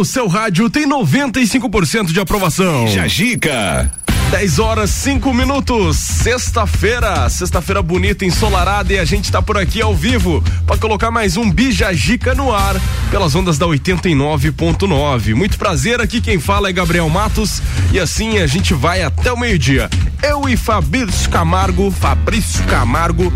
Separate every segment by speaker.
Speaker 1: no seu rádio tem 95% de aprovação.
Speaker 2: Jajica.
Speaker 1: 10 horas 5 minutos, sexta-feira, sexta-feira bonita, ensolarada e a gente tá por aqui ao vivo para colocar mais um Bijagica no ar pelas ondas da 89.9. Muito prazer, aqui quem fala é Gabriel Matos e assim a gente vai até o meio-dia. Eu e Fabrício Camargo, Fabrício Camargo,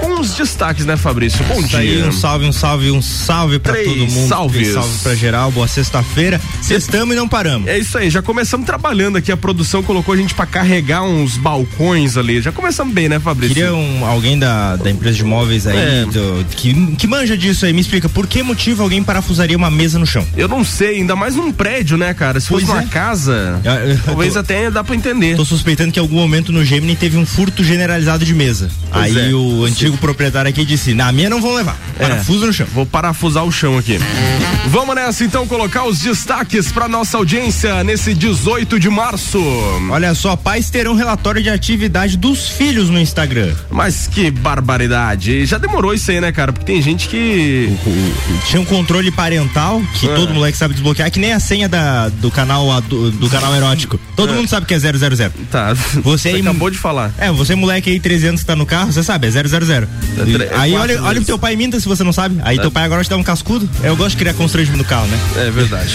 Speaker 1: com os destaques, né, Fabrício? Bom
Speaker 3: Isso
Speaker 1: dia.
Speaker 3: Aí, um salve, um salve, um salve pra
Speaker 1: Três
Speaker 3: todo mundo.
Speaker 1: salves.
Speaker 3: Três salve pra geral. Boa sexta-feira. Sextamos e não paramos.
Speaker 1: É isso aí, já começamos trabalhando aqui. A produção colocou a gente pra carregar uns balcões ali. Já começamos bem, né, Fabrício?
Speaker 3: Queria um, alguém da, da empresa de móveis aí,
Speaker 1: É.
Speaker 3: do- que, que manja disso aí, me explica, por que motivo alguém parafusaria uma mesa no chão?
Speaker 1: Eu não sei, ainda mais num prédio, né, cara? Se fosse
Speaker 3: Pois
Speaker 1: uma
Speaker 3: é.
Speaker 1: casa,
Speaker 3: Eu- eu
Speaker 1: talvez
Speaker 3: tô-
Speaker 1: até dá pra entender.
Speaker 3: Tô suspeitando que em algum momento no Gemini teve um furto generalizado de mesa.
Speaker 1: Pois
Speaker 3: aí
Speaker 1: é.
Speaker 3: o antigo proprietário aqui disse, na minha não vão levar,
Speaker 1: É.
Speaker 3: parafuso no chão.
Speaker 1: Vou parafusar o chão aqui. Vamos nessa então colocar os destaques pra nossa audiência nesse 18 de março.
Speaker 3: Olha só, pais terão relatório de atividade dos filhos no Instagram.
Speaker 1: Mas que barbaridade. Já demorou isso aí, né, cara? Porque tem gente que.
Speaker 3: Tinha um controle parental que
Speaker 1: É.
Speaker 3: todo moleque sabe desbloquear, que nem a senha da, do canal adu- do, canal erótico. Todo
Speaker 1: É.
Speaker 3: mundo sabe que é 000.
Speaker 1: Tá.
Speaker 3: Você aí-
Speaker 1: acabou de falar.
Speaker 3: É, você moleque aí, 13 anos que tá no carro, você sabe, é 000.
Speaker 1: É tre- é
Speaker 3: aí olha, olha o teu pai minta se você não sabe. Aí teu pai agora te dá um cascudo. Eu gosto de criar constrangimento no carro, né?
Speaker 1: É verdade.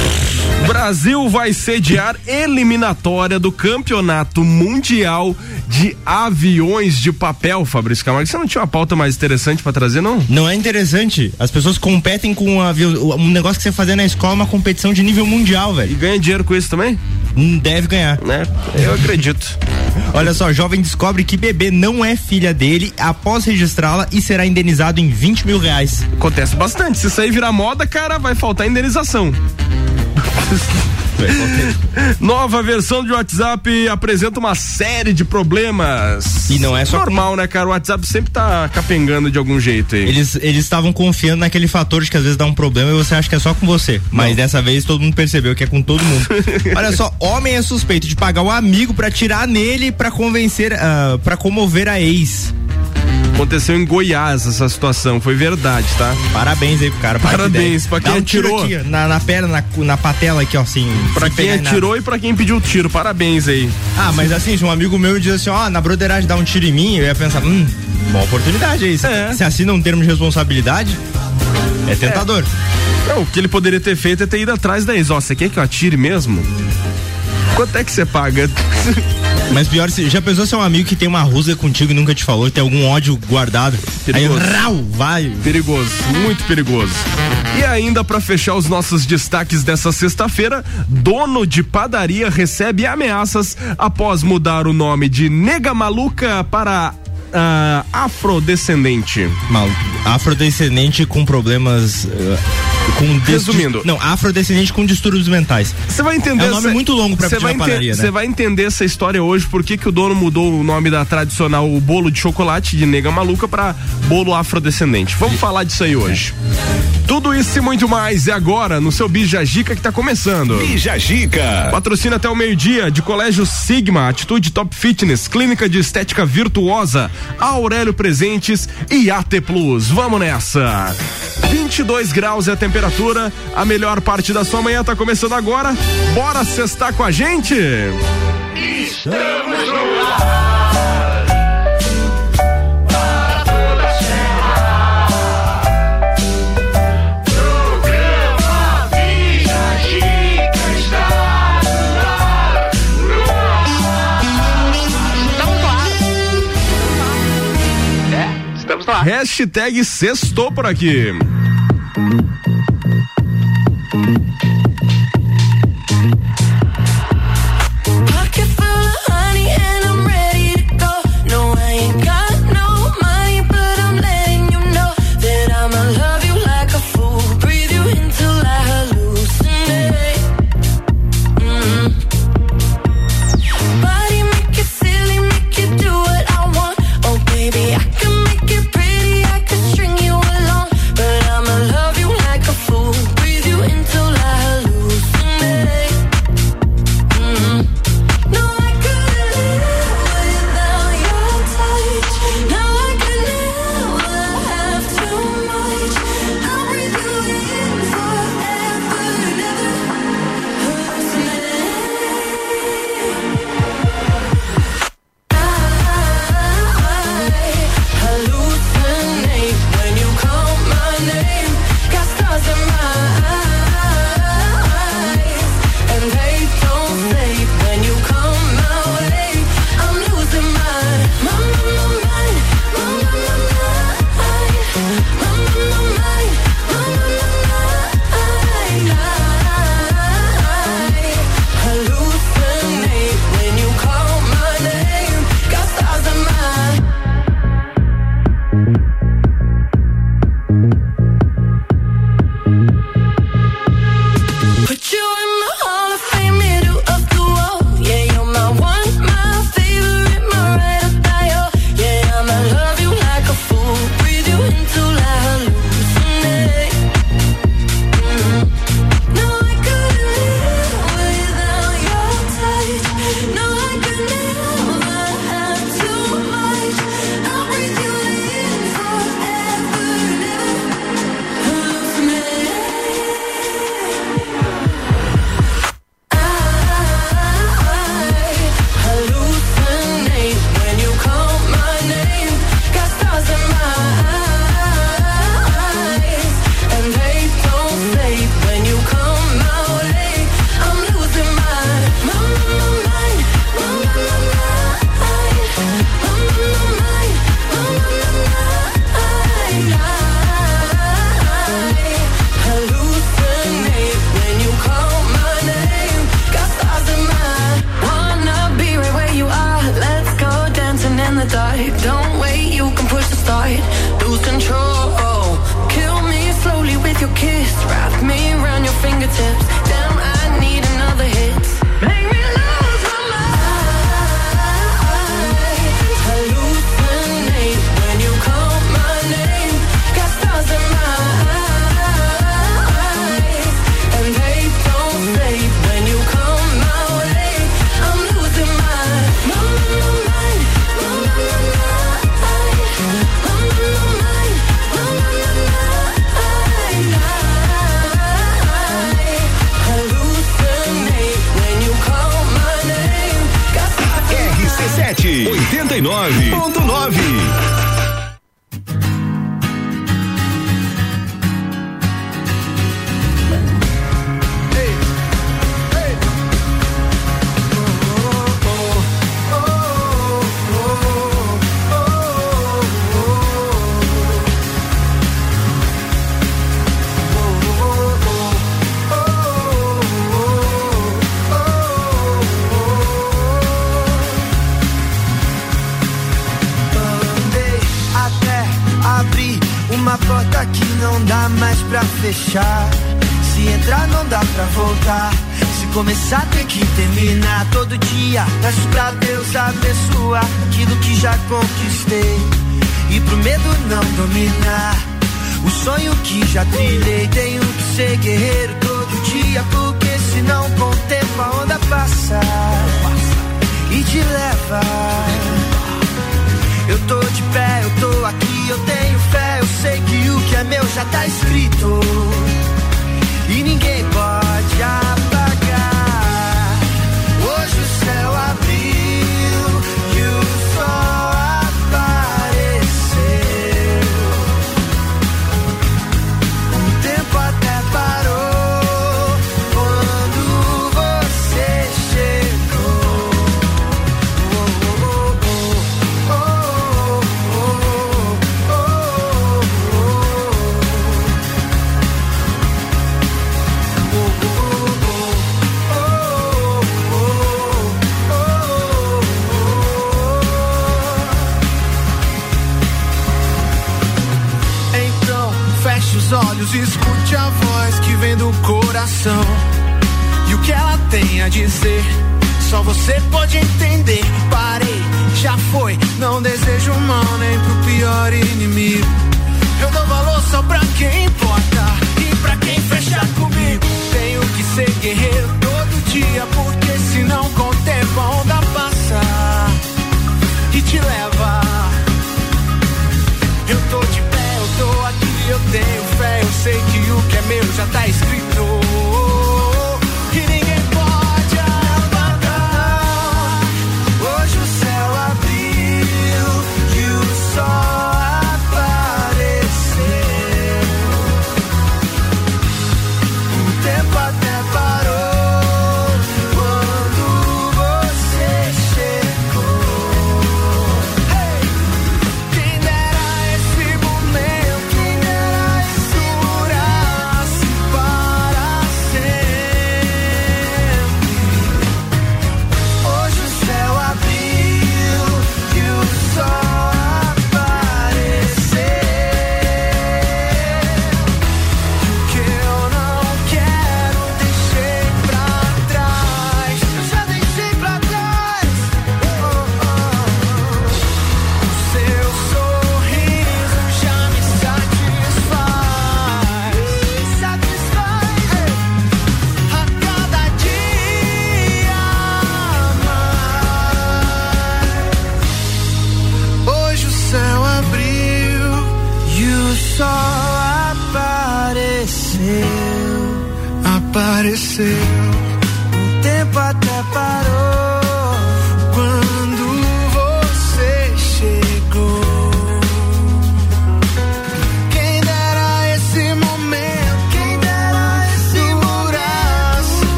Speaker 1: Brasil vai sediar eliminatória do Campeonato Mundial de Aviões de Papel, Fabrício Camargo. Você não tinha uma pauta mais interessante pra trazer, não?
Speaker 3: Não é interessante. As pessoas competem com um, avião, um negócio que você fazia na escola, uma competição de nível mundial,
Speaker 1: E
Speaker 3: velho.
Speaker 1: ganha dinheiro com isso também?
Speaker 3: Hum, Deve ganhar.
Speaker 1: Né? Eu acredito.
Speaker 3: Olha só, jovem descobre que bebê não é filha dele após registrá-la e será indenizado em 20 mil reais.
Speaker 1: Acontece bastante. Se isso aí virar moda, cara, vai faltar indenização. Nova versão de WhatsApp apresenta uma série de problemas.
Speaker 3: E não é só
Speaker 1: normal, né, cara? O WhatsApp sempre tá capengando de algum jeito aí.
Speaker 3: Eles eles estavam confiando naquele fator de que às vezes dá um problema e você acha que é só com você. Mas dessa vez todo mundo percebeu que é com todo mundo. Olha só, homem é suspeito de pagar o amigo pra tirar nele pra convencer, ah, pra comover a ex.
Speaker 1: Aconteceu em Goiás essa situação, foi verdade, tá?
Speaker 3: Parabéns aí pro cara.
Speaker 1: Parabéns pra quem
Speaker 3: um tiro
Speaker 1: atirou.
Speaker 3: aqui, na, na perna, na, na patela aqui, ó, assim.
Speaker 1: Pra quem
Speaker 3: em nada.
Speaker 1: atirou e pra quem pediu o tiro, parabéns aí.
Speaker 3: Ah, mas assim, se um amigo meu diz assim, ó, na broderagem dá um tiro em mim, eu ia pensar, hum, boa oportunidade aí. Se,
Speaker 1: É.
Speaker 3: se assina um termo de responsabilidade, é tentador.
Speaker 1: Não, o que ele poderia ter feito é ter ido atrás da ex. Ó, você quer que eu atire mesmo? Quanto é que você paga?
Speaker 3: Mas pior, já pensou se é um amigo que tem uma rusga contigo e nunca te falou, tem algum ódio guardado?
Speaker 1: Perigoso.
Speaker 3: Aí, rau, vai.
Speaker 1: Perigoso, muito perigoso. E ainda pra fechar os nossos destaques dessa sexta-feira, dono de padaria recebe ameaças após mudar o nome de Nega Maluca para ah, afrodescendente.
Speaker 3: Mal, afrodescendente com problemas. eh, com
Speaker 1: Resumindo.
Speaker 3: Não, afrodescendente com distúrbios mentais.
Speaker 1: Você vai entender.
Speaker 3: É um nome
Speaker 1: essa-
Speaker 3: muito longo pra
Speaker 1: Você
Speaker 3: pedir
Speaker 1: vai
Speaker 3: padaria, né?
Speaker 1: Você vai entender essa história hoje, por que que o dono mudou o nome da tradicional bolo de chocolate de nega maluca pra bolo afrodescendente. Vamos falar disso aí hoje. Tudo isso e muito mais é agora no seu Bija Gica que tá começando.
Speaker 2: Bijagica.
Speaker 1: Patrocina até o meio-dia de Colégio Sigma, Atitude Top Fitness, Clínica de Estética Virtuosa, Aurélio Presentes e AT Plus. Vamos nessa! 22 graus é a temperatura, a melhor parte da sua manhã tá começando agora. Bora cestar com a gente?
Speaker 4: Estamos lá.
Speaker 1: Hashtag sextou por aqui.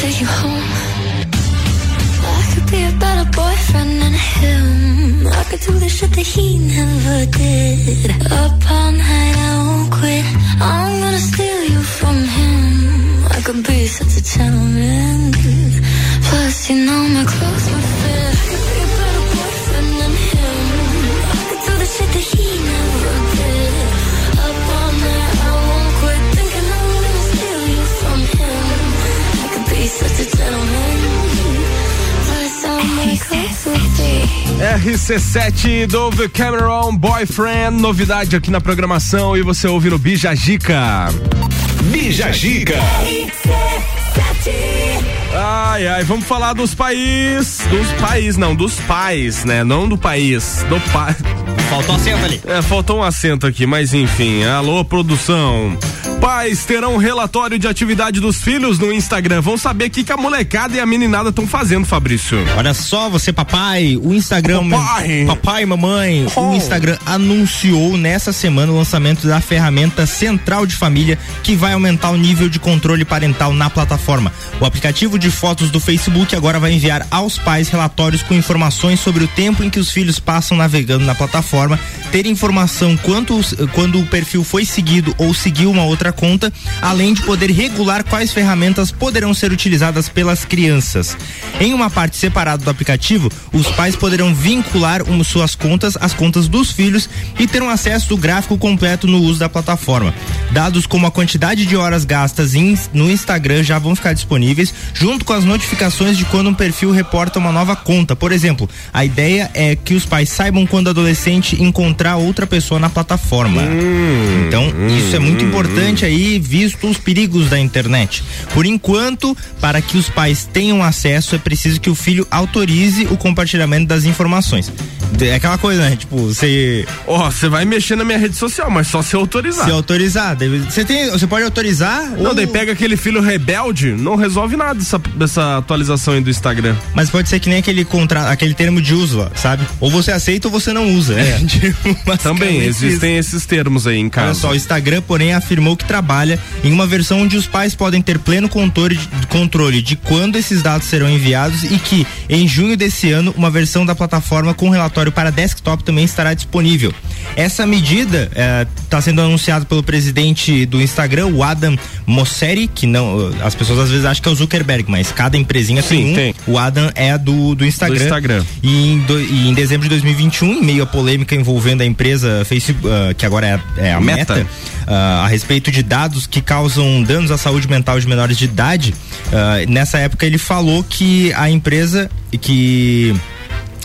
Speaker 5: Take you home. I could be a better boyfriend than him. I could do the shit that he never did. Up all night, I won't quit. I'm gonna steal you from him. I could be such a gentleman. Plus, you know my clothes would fit. I could be a better boyfriend than him. I could do the shit that he
Speaker 1: RC7 do The Cameron Boyfriend, novidade aqui na programação e você ouve no Bija Gica.
Speaker 2: Bija Gica.
Speaker 1: Ai, ai, vamos falar dos países, dos países, não, dos pais, né? Não do país, do pai.
Speaker 3: Faltou acento ali.
Speaker 1: É, faltou um acento aqui, mas enfim. Alô, produção. Pais terão relatório de atividade dos filhos no Instagram. Vão saber o que, que a molecada e a meninada estão fazendo, Fabrício.
Speaker 3: Olha só, você papai, o Instagram,
Speaker 1: Papai.
Speaker 3: papai e mamãe,
Speaker 1: Oh.
Speaker 3: o Instagram anunciou nessa semana o lançamento da ferramenta Central de Família, que vai aumentar o nível de controle parental na plataforma. O aplicativo de fotos do Facebook agora vai enviar aos pais relatórios com informações sobre o tempo em que os filhos passam navegando na plataforma, ter informação quanto quando o perfil foi seguido ou seguiu uma outra conta, além de poder regular quais ferramentas poderão ser utilizadas pelas crianças. Em uma parte separada do aplicativo, os pais poderão vincular um, suas contas às contas dos filhos e ter um acesso do gráfico completo no uso da plataforma. Dados como a quantidade de horas gastas em- no Instagram já vão ficar disponíveis, junto com as notificações de quando um perfil reporta uma nova conta. Por exemplo, a ideia é que os pais saibam quando o adolescente encontrar outra pessoa na plataforma. então, isso é muito importante aí, visto os perigos da internet. Por enquanto, para que os pais tenham acesso, é preciso que o filho autorize o compartilhamento das informações. É aquela coisa, né? Tipo, você
Speaker 1: Ó, você vai mexer na minha rede social, mas só se autorizar.
Speaker 3: se autorizar. Você tem, você pode autorizar?
Speaker 1: Não,
Speaker 3: ou-
Speaker 1: daí pega aquele filho rebelde, não resolve nada essa, dessa atualização aí do Instagram.
Speaker 3: Mas pode ser que nem aquele contra, aquele termo de uso sabe? Ou você aceita ou você não usa. É.
Speaker 1: Também existem esses termos aí em
Speaker 3: Olha
Speaker 1: casa.
Speaker 3: só, o Instagram, porém, afirmou que trabalha em uma versão onde os pais podem ter pleno controle de, controle de quando esses dados serão enviados e que, em junho desse ano, uma versão da plataforma com relatório para desktop também estará disponível. Essa medida está sendo anunciada pelo presidente do Instagram, o Adam Mosseri, que não. As pessoas às vezes acham que é o Zuckerberg, mas cada empresinha
Speaker 1: Sim,
Speaker 3: tem um.
Speaker 1: tem.
Speaker 3: O Adam é do, do Instagram.
Speaker 1: Do Instagram.
Speaker 3: E em, do- e em dezembro de 2021, em meio à polêmica envolvendo a empresa Facebook, ah, que agora é, é a
Speaker 1: Meta.
Speaker 3: Meta, ah, a respeito de dados que causam danos à saúde mental de menores de idade, ah, nessa época ele falou que a empresa que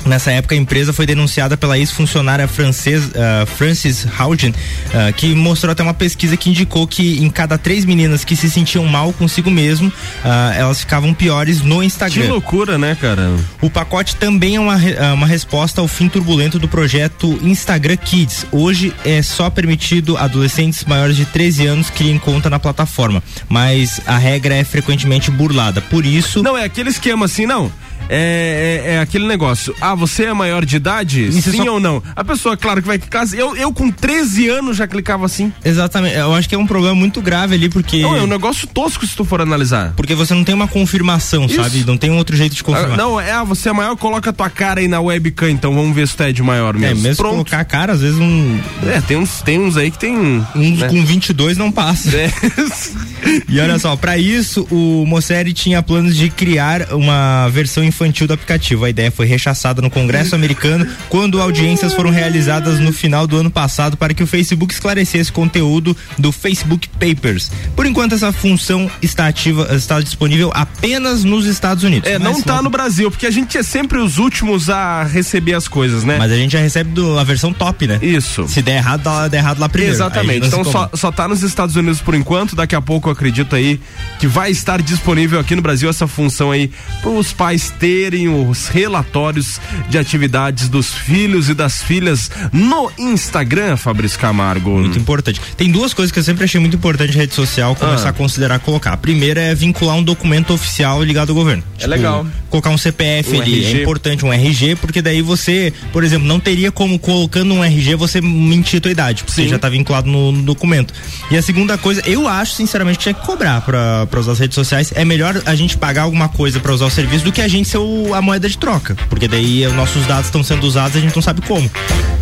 Speaker 3: Nessa época, a empresa foi denunciada pela ex-funcionária francesa ah, Frances Haugen, ah, que mostrou até uma pesquisa que indicou que em cada três meninas que se sentiam mal consigo mesmo, ah, elas ficavam piores no
Speaker 1: Que
Speaker 3: Instagram.
Speaker 1: loucura, né, cara?
Speaker 3: O pacote também é uma, ah, uma resposta ao fim turbulento do projeto Instagram Kids. Hoje é só permitido adolescentes maiores de 13 anos criem conta na plataforma, mas a regra é frequentemente burlada. Por isso,
Speaker 1: Não, é aquele esquema assim, não. É, é- é aquele negócio. Ah, você é maior de idade?
Speaker 3: Isso é
Speaker 1: Sim
Speaker 3: só-
Speaker 1: ou não? A pessoa, claro que vai clicar. Eu, eu com 13 anos já clicava assim.
Speaker 3: Exatamente. Eu acho que é um problema muito grave ali, porque.
Speaker 1: Não, é um negócio tosco se tu for analisar.
Speaker 3: Porque você não tem uma confirmação,
Speaker 1: Isso.
Speaker 3: sabe? Não tem um outro jeito de
Speaker 1: Ah,
Speaker 3: confirmar.
Speaker 1: não, é, ah, você é maior, coloca a tua cara aí na webcam, então vamos ver se tu é de maior
Speaker 3: É,
Speaker 1: mesmo.
Speaker 3: mesmo se
Speaker 1: Pronto.
Speaker 3: colocar a cara, às vezes um,
Speaker 1: É, tem uns, tem uns aí que tem.
Speaker 3: um
Speaker 1: né?
Speaker 3: com 22 não passa.
Speaker 1: É.
Speaker 3: E olha só, pra isso, o Mosseri tinha planos de criar uma versão infantil do aplicativo. A ideia foi rechaçada no Congresso americano quando audiências foram realizadas no final do ano passado para que o Facebook esclarecesse conteúdo do Facebook Papers. Por enquanto, essa função está ativa, está disponível apenas nos Estados Unidos.
Speaker 1: É, não
Speaker 3: Mas
Speaker 1: tá
Speaker 3: logo-
Speaker 1: no Brasil, porque a gente é sempre os últimos a receber as coisas, né?
Speaker 3: Mas a gente já recebe do- a versão top, né?
Speaker 1: Isso.
Speaker 3: Se der errado, dá, dá errado lá primeiro.
Speaker 1: Exatamente. Então só, só tá nos Estados Unidos por enquanto. Daqui a pouco eu acredito aí que vai estar disponível aqui no Brasil essa função aí para os pais terem os relatórios de atividades dos filhos e das filhas no Instagram, Fabrício Camargo.
Speaker 3: Muito importante. Tem duas coisas que eu sempre achei muito importante em rede social começar
Speaker 1: Ah.
Speaker 3: a considerar colocar. A primeira é vincular um documento oficial ligado ao governo. Tipo,
Speaker 1: legal.
Speaker 3: Colocar um CPF
Speaker 1: Um
Speaker 3: ali,
Speaker 1: RG.
Speaker 3: é importante, um RG, porque daí você, por exemplo, não teria como colocando um RG você mentir a tua idade, porque
Speaker 1: Sim.
Speaker 3: já tá vinculado no, no documento. E a segunda coisa, eu acho sinceramente que tinha que cobrar pra, pra usar as redes sociais. É melhor a gente pagar alguma coisa pra usar o serviço do que a gente ser o- a moeda de troca, porque daí os nossos dados estão sendo usados e a gente não sabe como.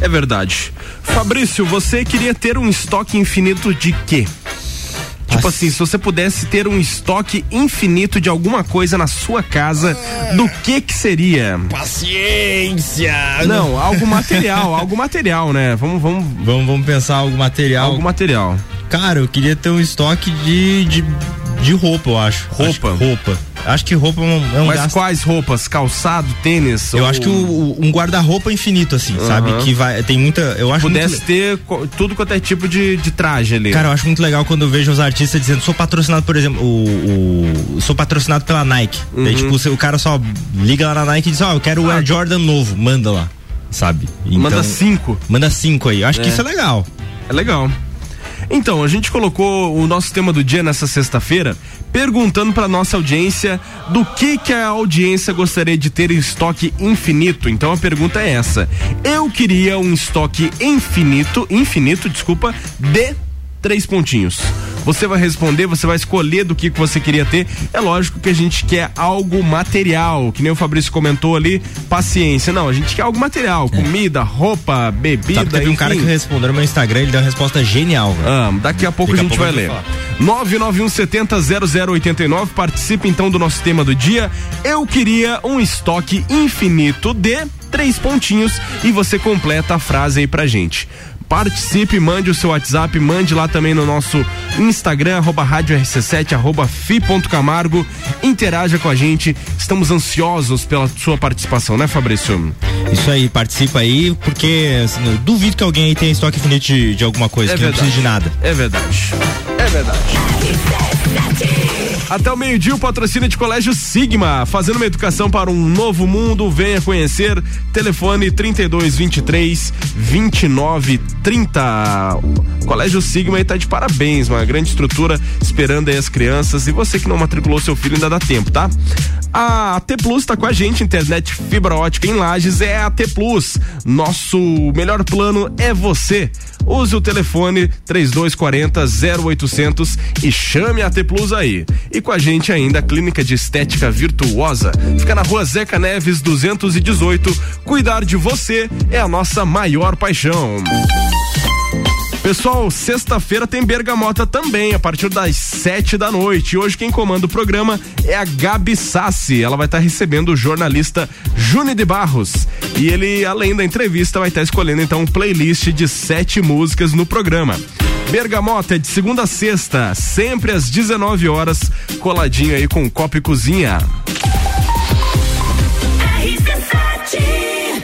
Speaker 1: É verdade. Fabrício, você queria ter um estoque infinito de quê? Tipo assim, se você pudesse ter um estoque infinito de alguma coisa na sua casa, do que que seria?
Speaker 3: Paciência!
Speaker 1: Não, algo material, algo material, né? Vamos, vamos,
Speaker 3: Vamos, vamos pensar algo material.
Speaker 1: algo material.
Speaker 3: Cara, eu queria ter um estoque de, de, de roupa, eu acho.
Speaker 1: Roupa?
Speaker 3: Acho que roupa. Acho que roupa é um, é um
Speaker 1: Mas
Speaker 3: gasto.
Speaker 1: quais roupas? Calçado, tênis?
Speaker 3: Eu
Speaker 1: ou
Speaker 3: acho que o- o- um guarda-roupa infinito, assim, sabe?
Speaker 1: Aham.
Speaker 3: Que vai. Tem muita. Eu acho
Speaker 1: pudesse
Speaker 3: muito,
Speaker 1: ter tudo quanto é tipo de, de traje ali.
Speaker 3: Cara, eu acho muito legal quando eu vejo os artistas dizendo, sou patrocinado, por exemplo, o, o- sou patrocinado pela Nike.
Speaker 1: Uhum.
Speaker 3: Daí, tipo, o cara só liga lá na Nike e diz, ó, eu quero o Air Jordan novo, manda lá. Sabe?
Speaker 1: Ah. Manda
Speaker 3: Então,
Speaker 1: cinco.
Speaker 3: Manda cinco aí. Eu acho que
Speaker 1: É.
Speaker 3: isso é legal.
Speaker 1: É legal. Então, a gente colocou o nosso tema do dia nessa sexta-feira, perguntando para nossa audiência do que que a audiência gostaria de ter em estoque infinito. Então a pergunta é essa: eu queria um estoque infinito, infinito, desculpa, de três pontinhos. Você vai responder, você vai escolher do que, que você queria ter. É lógico que a gente quer algo material, que nem o Fabrício comentou ali, paciência. Não, a gente quer algo material, comida, roupa, bebida,
Speaker 3: Sabe que teve um cara que
Speaker 1: enfim.
Speaker 3: respondeu no meu Instagram, ele deu uma resposta genial.
Speaker 1: Ah, daqui a pouco
Speaker 3: Daqui
Speaker 1: a
Speaker 3: a
Speaker 1: gente
Speaker 3: pouco
Speaker 1: vai ler.
Speaker 3: vou
Speaker 1: 991700089, participe então do nosso tema do dia. Eu queria um estoque infinito de três pontinhos e você completa a frase aí pra gente. Participe, mande o seu WhatsApp, mande lá também no nosso Instagram, arroba rádio RC7, arroba fi.camargo. Interaja com a gente. Estamos ansiosos pela sua participação, né, Fabrício?
Speaker 3: Isso aí, participa aí, porque assim, eu duvido que alguém aí tenha estoque infinito de, de alguma coisa,
Speaker 1: É
Speaker 3: que não
Speaker 1: verdade.
Speaker 3: precisa de nada.
Speaker 1: É verdade. É verdade. Até o meio-dia, o patrocínio de Colégio Sigma, fazendo uma educação para um novo mundo. Venha conhecer. Telefone 3223 2930. Colégio Sigma aí tá de parabéns, uma grande estrutura esperando aí as crianças. E você que não matriculou seu filho ainda dá tempo, tá? A T Plus tá com a gente, internet fibra ótica em Lages é a T Plus. Nosso melhor plano é você. Use o telefone 3240 0800 e chame a T Plus aí. E com a gente ainda a Clínica de Estética Virtuosa. Fica na rua Zeca Neves 218. Cuidar de você é a nossa maior paixão. Pessoal, sexta-feira tem Bergamota também, a partir das sete da noite. Hoje quem comanda o programa é a Gabi Sassi. Ela vai estar recebendo o jornalista Juni de Barros. E ele, além da entrevista, vai estar escolhendo então um playlist de sete músicas no programa. Bergamota é de segunda a sexta, sempre às 19 horas, coladinho aí com Copa e Cozinha.
Speaker 6: RC7.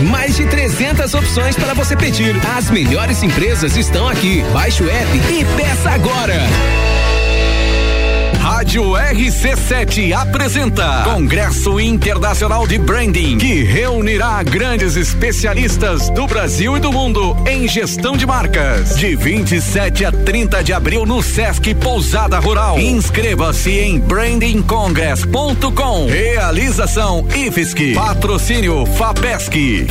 Speaker 2: Mais de 300 opções para você pedir. As melhores empresas estão aqui. Baixe o app e peça agora. Rádio RC7 apresenta Congresso Internacional de Branding, que reunirá grandes especialistas do Brasil e do mundo em gestão de marcas. De 27 a 30 de abril no Sesc Pousada Rural. Inscreva-se em brandingcongress.com. Realização IFSC. Patrocínio FAPESC.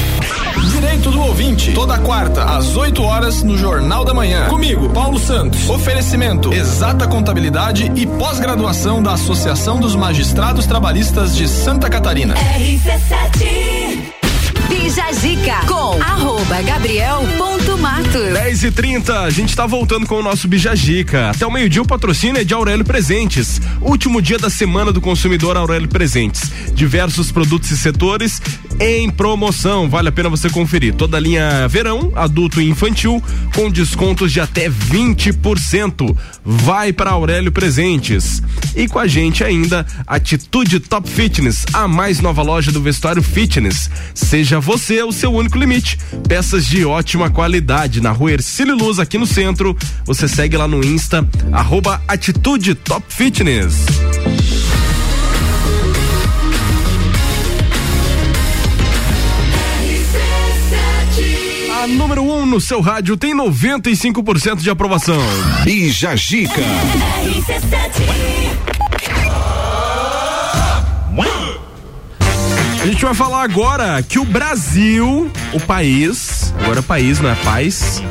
Speaker 7: Direito do ouvinte, toda quarta, às 8 horas, no Jornal da Manhã. Comigo, Paulo Santos. Oferecimento: exata contabilidade e pós-graduação da Associação dos Magistrados Trabalhistas de Santa Catarina.
Speaker 8: RC7 Bija Zica com arroba gabriel.matos
Speaker 1: 10 e 30 a gente tá voltando com o nosso Bijagica. Até o meio-dia o patrocínio é de Aurélio Presentes. Último dia da semana do consumidor Aurélio Presentes. Diversos produtos e setores em promoção. Vale a pena você conferir. Toda a linha verão, adulto e infantil, com descontos de até 20%. Vai para Aurélio Presentes. E com a gente ainda, Atitude Top Fitness, a mais nova loja do vestuário fitness. Seja você o seu único limite. Peças de ótima qualidade na rua Ercílio Luz, aqui no centro. Você segue lá no Insta, arroba Atitude Top Fitness. A número 1 um no seu rádio tem 95% de aprovação.
Speaker 2: Bija Gica.
Speaker 1: A gente vai falar agora que o Brasil, o país, agora é país, não é paz,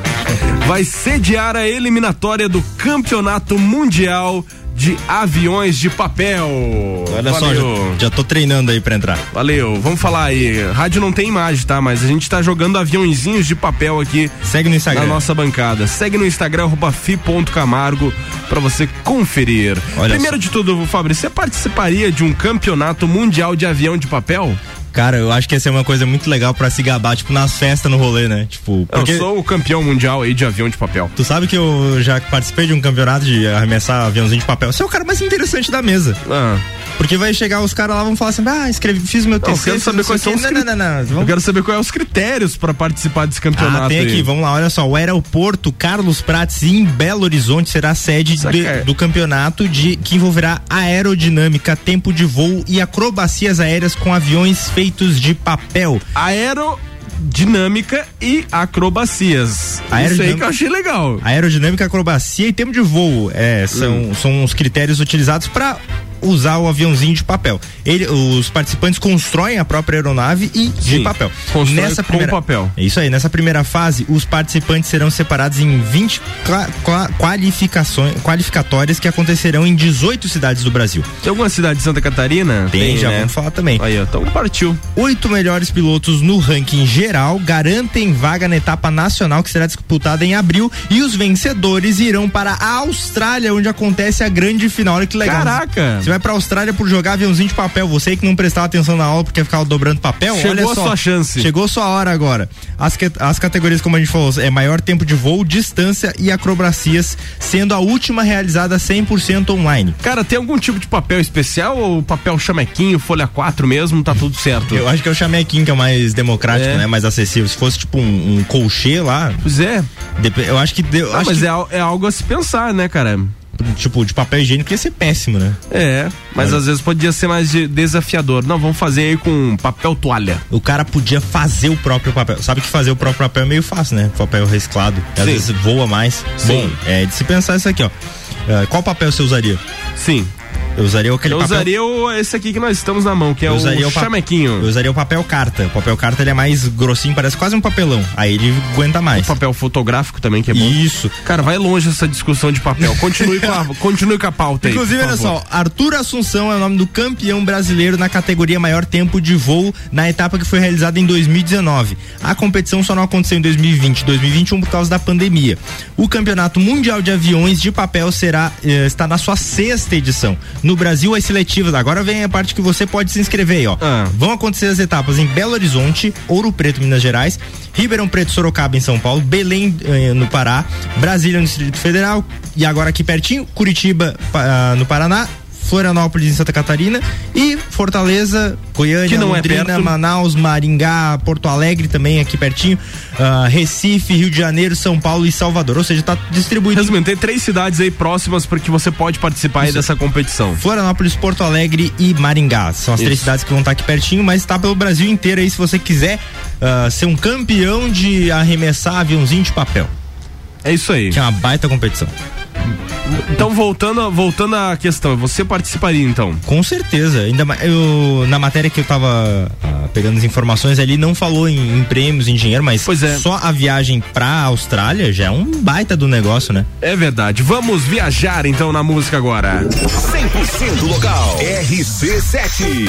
Speaker 1: vai sediar a eliminatória do Campeonato Mundial de Aviões de Papel.
Speaker 3: Olha só, já, já tô treinando aí pra entrar.
Speaker 1: Valeu, vamos falar aí. Rádio não tem imagem, tá? Mas a gente tá jogando aviãozinhos de papel aqui.
Speaker 3: Segue no Instagram.
Speaker 1: Na nossa bancada. Segue no Instagram, fi.camargo, pra você conferir.
Speaker 3: Olha
Speaker 1: Primeiro de tudo, Fabrício, você participaria de um campeonato mundial de avião de papel?
Speaker 3: Cara, eu acho que essa é uma coisa muito legal pra se gabar, tipo, nas festas no rolê, né? Tipo, porque
Speaker 1: Eu sou o campeão mundial aí de avião de papel.
Speaker 3: tu sabe que eu já participei de um campeonato de arremessar aviãozinho de papel. Você é o cara mais interessante da mesa.
Speaker 1: Ah.
Speaker 3: Porque vai chegar os caras lá vão falar assim: ah, escrevi, fiz meu
Speaker 1: Não, eu quero saber quais são os
Speaker 3: Não, não, não, não.
Speaker 1: Eu
Speaker 3: Vamos-
Speaker 1: quero saber quais são os critérios pra participar desse campeonato.
Speaker 3: Ah, tem
Speaker 1: aí.
Speaker 3: aqui, vamos lá, olha só, o aeroporto Carlos Prates em Belo Horizonte será sede
Speaker 1: Isso
Speaker 3: de-
Speaker 1: é-
Speaker 3: do campeonato de que envolverá aerodinâmica, tempo de voo e acrobacias aéreas com aviões feitos de papel.
Speaker 1: Aerodinâmica e acrobacias. Isso aí
Speaker 3: Aerodinâmica-
Speaker 1: que eu achei legal.
Speaker 3: Aerodinâmica, acrobacia e tempo de voo é, são,
Speaker 1: Hum.
Speaker 3: são os critérios utilizados para usar o aviãozinho de papel. Ele, os participantes constroem a própria aeronave e de
Speaker 1: Sim,
Speaker 3: papel.
Speaker 1: constrói com papel.
Speaker 3: É isso aí, nessa primeira fase, os participantes serão separados em 20 cla- cla- qualificações, qualificatórias que acontecerão em 18 cidades do Brasil.
Speaker 1: Tem alguma cidade de Santa Catarina?
Speaker 3: Tem, já
Speaker 1: né?
Speaker 3: vamos falar também.
Speaker 1: Aí, então partiu.
Speaker 3: Oito melhores pilotos no ranking geral garantem vaga na etapa nacional que será disputada em abril e os vencedores irão para a Austrália, onde acontece a grande final. Olha que legal.
Speaker 1: Caraca!
Speaker 3: Você vai pra Austrália por jogar aviãozinho de papel. Você que não prestava atenção na aula porque ficava dobrando papel,
Speaker 1: Chegou
Speaker 3: olha
Speaker 1: a
Speaker 3: só.
Speaker 1: sua chance.
Speaker 3: Chegou sua hora agora. As, as categorias, como a gente falou, é maior tempo de voo, distância e acrobacias, sendo a última realizada 100% online.
Speaker 1: Cara, tem algum tipo de papel especial ou papel chamequinho, folha 4 mesmo, tá tudo certo?
Speaker 3: Eu acho que é o chamequinho que é mais democrático,
Speaker 1: É.
Speaker 3: né? Mais acessível. Se fosse tipo um, um colchê lá.
Speaker 1: Pois é.
Speaker 3: Eu acho que. deu-
Speaker 1: Ah,
Speaker 3: acho
Speaker 1: mas
Speaker 3: que,
Speaker 1: é, é algo a se pensar, né, cara?
Speaker 3: Tipo, de papel higiênico ia ser péssimo, né?
Speaker 1: É, mas
Speaker 3: Olha.
Speaker 1: às vezes podia ser mais de- desafiador. Não, vamos fazer aí com papel toalha.
Speaker 3: O cara podia fazer o próprio papel. Sabe que fazer o próprio papel é meio fácil, né? Papel reciclado. Às
Speaker 1: Sim.
Speaker 3: vezes voa mais.
Speaker 1: Sim.
Speaker 3: Bom, é de se pensar isso aqui, ó. Ah, qual papel você usaria?
Speaker 1: Sim.
Speaker 3: Eu usaria aquele
Speaker 1: Eu
Speaker 3: papel.
Speaker 1: usaria o- esse aqui que nós estamos na mão, que é
Speaker 3: eu
Speaker 1: o
Speaker 3: pa-
Speaker 1: chamequinho.
Speaker 3: Eu usaria o papel carta. O papel carta ele é mais grossinho, parece quase um papelão. Aí ele aguenta mais.
Speaker 1: Papel fotográfico também, que é bom.
Speaker 3: Isso.
Speaker 1: Cara, vai longe essa discussão de papel. Continue com a, continue com a pauta aí.
Speaker 3: Inclusive, olha só, Arthur Assunção é o nome do campeão brasileiro na categoria maior tempo de voo na etapa que foi realizada em 2019. A competição só não aconteceu em 2020 e 2021 por causa da pandemia. O Campeonato Mundial de Aviões de Papel será eh, está na sua sexta edição. No Brasil, as seletivas. Agora vem a parte que você pode se inscrever aí, ó.
Speaker 1: Ah.
Speaker 3: Vão acontecer as etapas em Belo Horizonte, Ouro Preto, Minas Gerais, Ribeirão Preto, Sorocaba, em São Paulo, Belém, eh, no Pará, Brasília, no Distrito Federal, e agora aqui pertinho, Curitiba, pa- ah, no Paraná, Florianópolis, em Santa Catarina, e Fortaleza, Goiânia,
Speaker 1: não é
Speaker 3: Londrina,
Speaker 1: perto.
Speaker 3: Manaus, Maringá, Porto Alegre também aqui pertinho, ah, Recife, Rio de Janeiro, São Paulo e Salvador. Ou seja, tá distribuído
Speaker 1: Resumindo, tem três cidades aí próximas porque você pode participar aí dessa competição.
Speaker 3: Florianópolis, Porto Alegre e Maringá. São as três
Speaker 1: Isso.
Speaker 3: cidades que vão estar aqui pertinho, mas está pelo Brasil inteiro aí se você quiser ah, ser um campeão de arremessar aviãozinho de papel.
Speaker 1: É isso aí.
Speaker 3: Que é uma baita competição.
Speaker 1: Então, voltando, voltando à questão, você participaria então?
Speaker 3: Com certeza. Ainda mais, eu, na matéria que eu tava ah, pegando as informações ali, não falou em, em prêmios, em dinheiro, mas
Speaker 1: Pois é.
Speaker 3: só a viagem pra Austrália já é um baita do negócio, né?
Speaker 1: É verdade. Vamos viajar então na música agora.
Speaker 9: 100% local. RC7.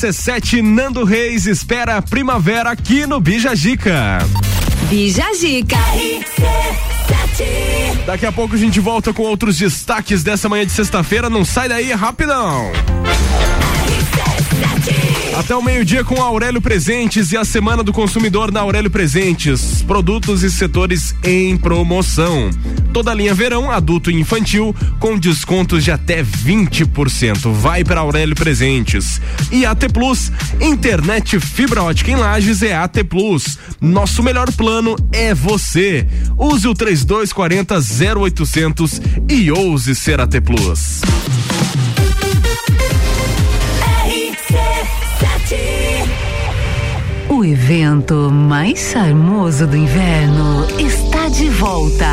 Speaker 1: RC7 Nando Reis espera a primavera aqui no Bija Gica.
Speaker 8: Bija Gica.
Speaker 1: Daqui a pouco a gente volta com outros destaques dessa manhã de sexta-feira. Não sai daí, rapidão. Até o meio-dia com Aurélio Presentes e a Semana do Consumidor na Aurélio Presentes. Produtos e setores em promoção. Toda a linha verão, adulto e infantil, com descontos de até 20%. Vai para Aurélio Presentes. E AT Plus, internet fibra ótica em Lages é AT Plus. Nosso melhor plano é você. Use o 3240 0800 e ouse ser AT Plus.
Speaker 8: O evento mais charmoso do inverno está de volta.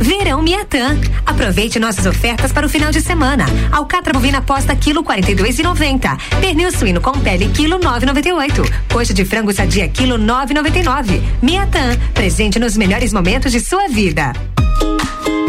Speaker 10: Verão Miatã. Aproveite nossas ofertas para o final de semana. Alcatra bovina posta quilo 42,90. Pernil suíno com pele quilo 9,98. Coxa de frango sadia quilo 9,99. Miatã, presente nos melhores momentos de sua vida.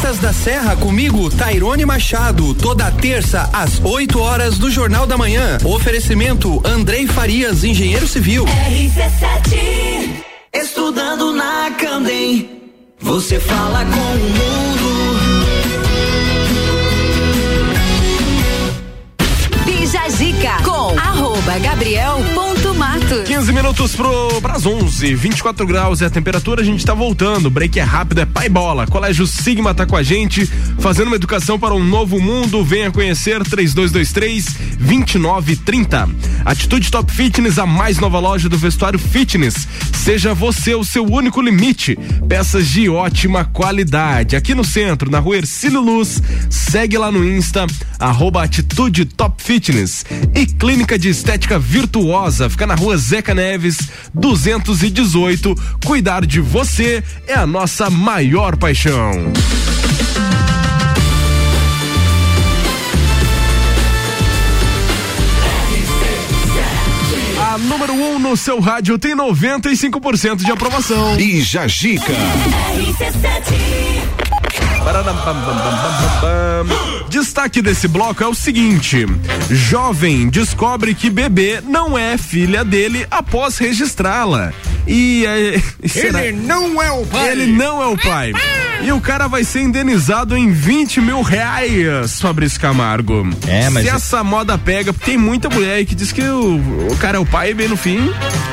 Speaker 11: Praças da Serra comigo, Tairone Machado, toda terça às 8 horas do Jornal da Manhã. Oferecimento Andrei Farias, engenheiro civil.
Speaker 12: RC7 Estudando na Candem. Você fala com o mundo.
Speaker 8: Bija Zica com arroba gabriel.mato.
Speaker 1: 15 minutos pro, pras 11, 24 graus é a temperatura, a gente tá voltando. O break é rápido, é pai bola. Colégio Sigma tá com a gente, fazendo uma educação para um novo mundo. Venha conhecer 3223 2930. Atitude Top Fitness, a mais nova loja do vestuário fitness. Seja você o seu único limite. Peças de ótima qualidade. Aqui no centro, na rua Ercílio Luz. Segue lá no Insta, arroba Atitude Top Fitness. E Clínica de Estética Virtuosa, fica na rua Zeca Neves, 218. Cuidar de você é a nossa maior paixão. A número 1 um no seu rádio tem 95% de aprovação.
Speaker 9: E Jajica.
Speaker 1: Destaque desse bloco é o seguinte: jovem descobre que bebê não é filha dele após registrá-la. E é, será-
Speaker 3: Ele não é o pai.
Speaker 1: Ele não é o pai. E o cara vai ser indenizado em 20 mil reais, Fabrício Camargo.
Speaker 3: É, mas-
Speaker 1: Se essa moda pega, porque tem muita mulher aí que diz que o, o cara é o pai e bem no fim.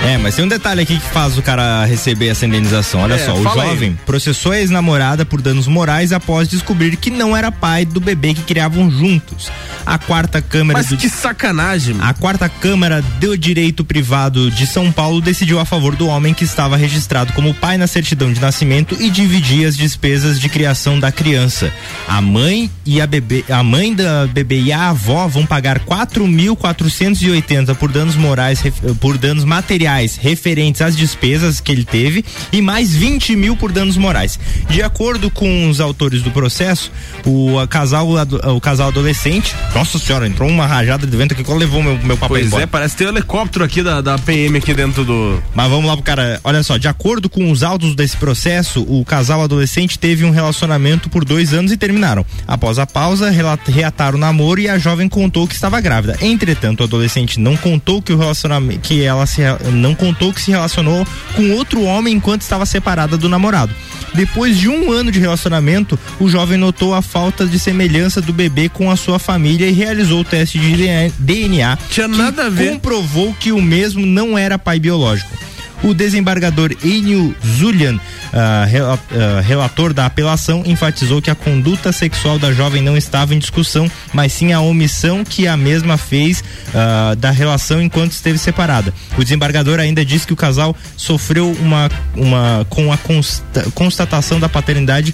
Speaker 3: É, mas tem um detalhe aqui que faz o cara receber essa indenização. Olha
Speaker 1: É,
Speaker 3: só, o
Speaker 1: fala aí.
Speaker 3: jovem processou a ex-namorada por danos morais após descobrir que não era pai do bebê que criavam juntos. A quarta Câmara
Speaker 1: Mas
Speaker 3: do
Speaker 1: que sacanagem.
Speaker 3: A quarta Câmara do Direito Privado de São Paulo decidiu a favor do homem que estava registrado como pai na certidão de nascimento e dividia as despesas de criação da criança. A mãe e a bebê, a mãe da bebê e a avó vão pagar 4.480 por danos morais, por danos materiais referentes às despesas que ele teve e mais 20 mil por danos morais. De acordo com os autores do processo, o casal, o casal adolescente, nossa senhora, entrou uma rajada de vento aqui que levou meu, meu papel
Speaker 1: Pois
Speaker 3: embora.
Speaker 1: é, parece ter um helicóptero aqui da, da PM aqui dentro do.
Speaker 3: Mas vamos lá pro cara. Olha só, de acordo com os autos desse processo, o casal adolescente teve um relacionamento por dois anos e terminaram. Após a pausa, reataram o namoro e a jovem contou que estava grávida. Entretanto, o adolescente não contou que o relacionamento, que ela se, não contou que se relacionou com outro homem enquanto estava separada do namorado. Depois de um ano de relacionamento, o jovem notou a falta de semelhança do bebê com a sua família e realizou o teste de DNA.
Speaker 1: Tinha nada a ver.
Speaker 3: Comprovou que o mesmo não era pai biológico. O desembargador Enio Zulian, ah, rela- ah, relator da apelação, enfatizou que a conduta sexual da jovem não estava em discussão, mas sim a omissão que a mesma fez ah, da relação enquanto esteve separada. O desembargador ainda disse que o casal sofreu uma, uma com a consta- constatação da paternidade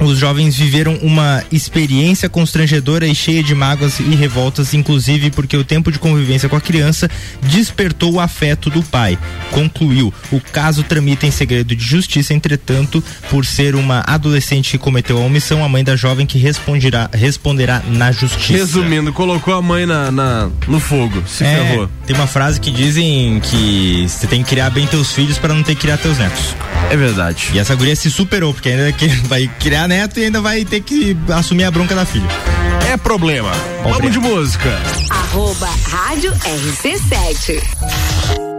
Speaker 3: os jovens viveram uma experiência constrangedora e cheia de mágoas e revoltas, inclusive porque o tempo de convivência com a criança despertou o afeto do pai. Concluiu: o caso tramita em segredo de justiça, entretanto, por ser uma adolescente que cometeu a omissão, a mãe da jovem que responderá, responderá na justiça.
Speaker 1: Resumindo, colocou a mãe na, na- no fogo. Se
Speaker 3: É,
Speaker 1: ferrou.
Speaker 3: tem uma frase que dizem que você tem que criar bem teus filhos para não ter que criar teus netos.
Speaker 1: É verdade.
Speaker 3: E essa guria se superou, porque ainda que vai criar neto e ainda vai ter que assumir a bronca da filha.
Speaker 1: É problema. Vamos de música.
Speaker 8: Arroba Rádio RC7.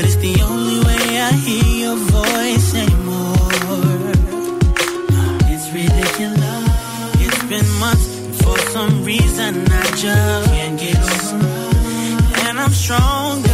Speaker 12: But it's the only way I hear your voice anymore. It's ridiculous. It's been months. And for some reason I just can't get over. And I'm stronger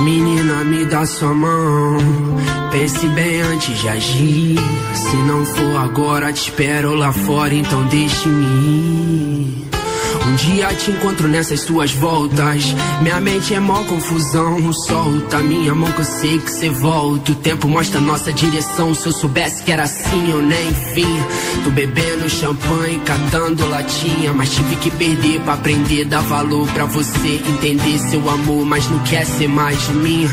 Speaker 13: Menina, me dá sua mão. Pense bem antes de agir. Se não for agora, te espero lá fora, então deixe-me ir. Um dia te encontro nessas suas voltas. Minha mente é mó confusão. Solta minha mão que eu sei que cê volta. O tempo mostra nossa direção. Se eu soubesse que era assim, eu nem vim. Tô bebendo champanhe, catando latinha. Mas tive que perder pra aprender. Dar valor pra você entender seu amor. Mas não quer ser mais mim.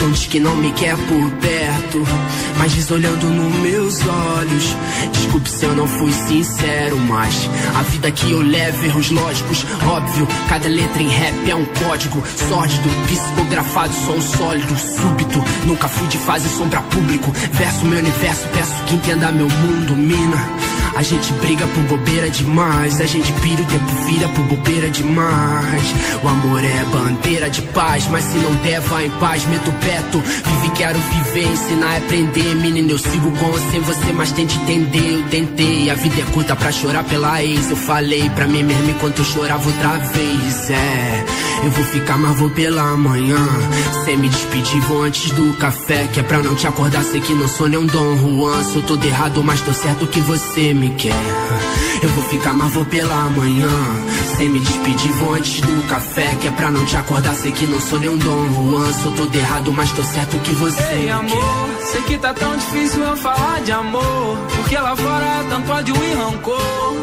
Speaker 13: Não diz que não me quer por perto. Mas diz olhando nos meus olhos. Desculpe se eu não fui sincero, mas a vida que eu levo, erros lógicos, óbvio. Cada letra em rap é um código sórdido, psicografado, som sólido, súbito. Nunca fui de fase sombra público. Verso meu universo, peço que entenda meu mundo, mina. A gente briga por bobeira demais. A gente pira o tempo vira por bobeira demais. O amor é bandeira de paz, mas se não der, vai em paz. Meto o peto, vive, quero viver, ensinar é aprender. Menino, eu sigo com ou sem você, mas tente entender. Eu tentei, a vida é curta pra chorar pela ex. Eu falei pra mim mesmo enquanto eu chorava outra vez. É, eu vou ficar, mas vou pela manhã. Sem me despedir, vou antes do café. Que é pra não te acordar, sei que não sou nem um Dom Juan. Sou todo errado, mas tô certo que você me quer. Eu vou ficar, mas vou pela manhã. Sem me despedir, vou antes do café. Que é pra não te acordar, sei que não sou nem um Dom Juan. Sou todo errado, mas tô certo que você
Speaker 14: Ei,
Speaker 13: me
Speaker 14: amor,
Speaker 13: quer.
Speaker 14: sei que tá tão difícil eu falar de amor. Porque lá fora é tanto ódio e rancor.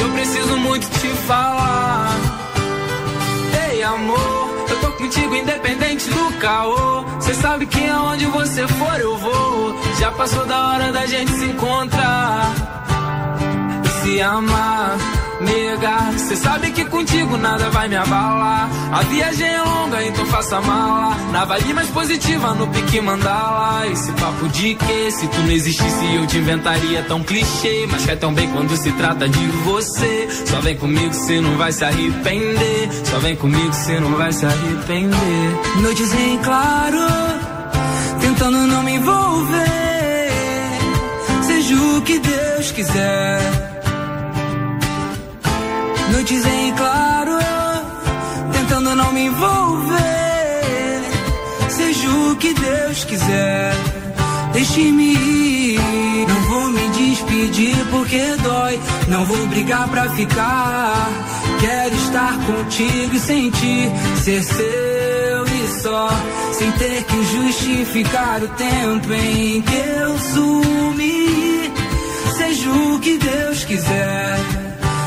Speaker 14: Eu preciso muito te falar. Ei, amor, eu tô contigo independente do caô. Cê sabe que aonde você for eu vou. Já passou da hora da gente se encontrar se amar. Nega, cê sabe que contigo nada vai me abalar. A viagem é longa, então faça mala. Na vibe mais positiva, no pique mandala. Esse papo de que? Se tu não existisse, eu te inventaria tão clichê. Mas quer tão bem quando se trata de você. Só vem comigo, cê não vai se arrepender. Só vem comigo, cê não vai se arrepender.
Speaker 5: Noites em claro, tentando não me envolver. Seja o que Deus quiser. Noites em claro, tentando não me envolver. Seja o que Deus quiser. Deixe-me ir, não vou me despedir porque dói. Não vou brigar pra ficar. Quero estar contigo e sentir ser seu e só, sem ter que justificar o tempo em que eu sumi. Seja o que Deus quiser,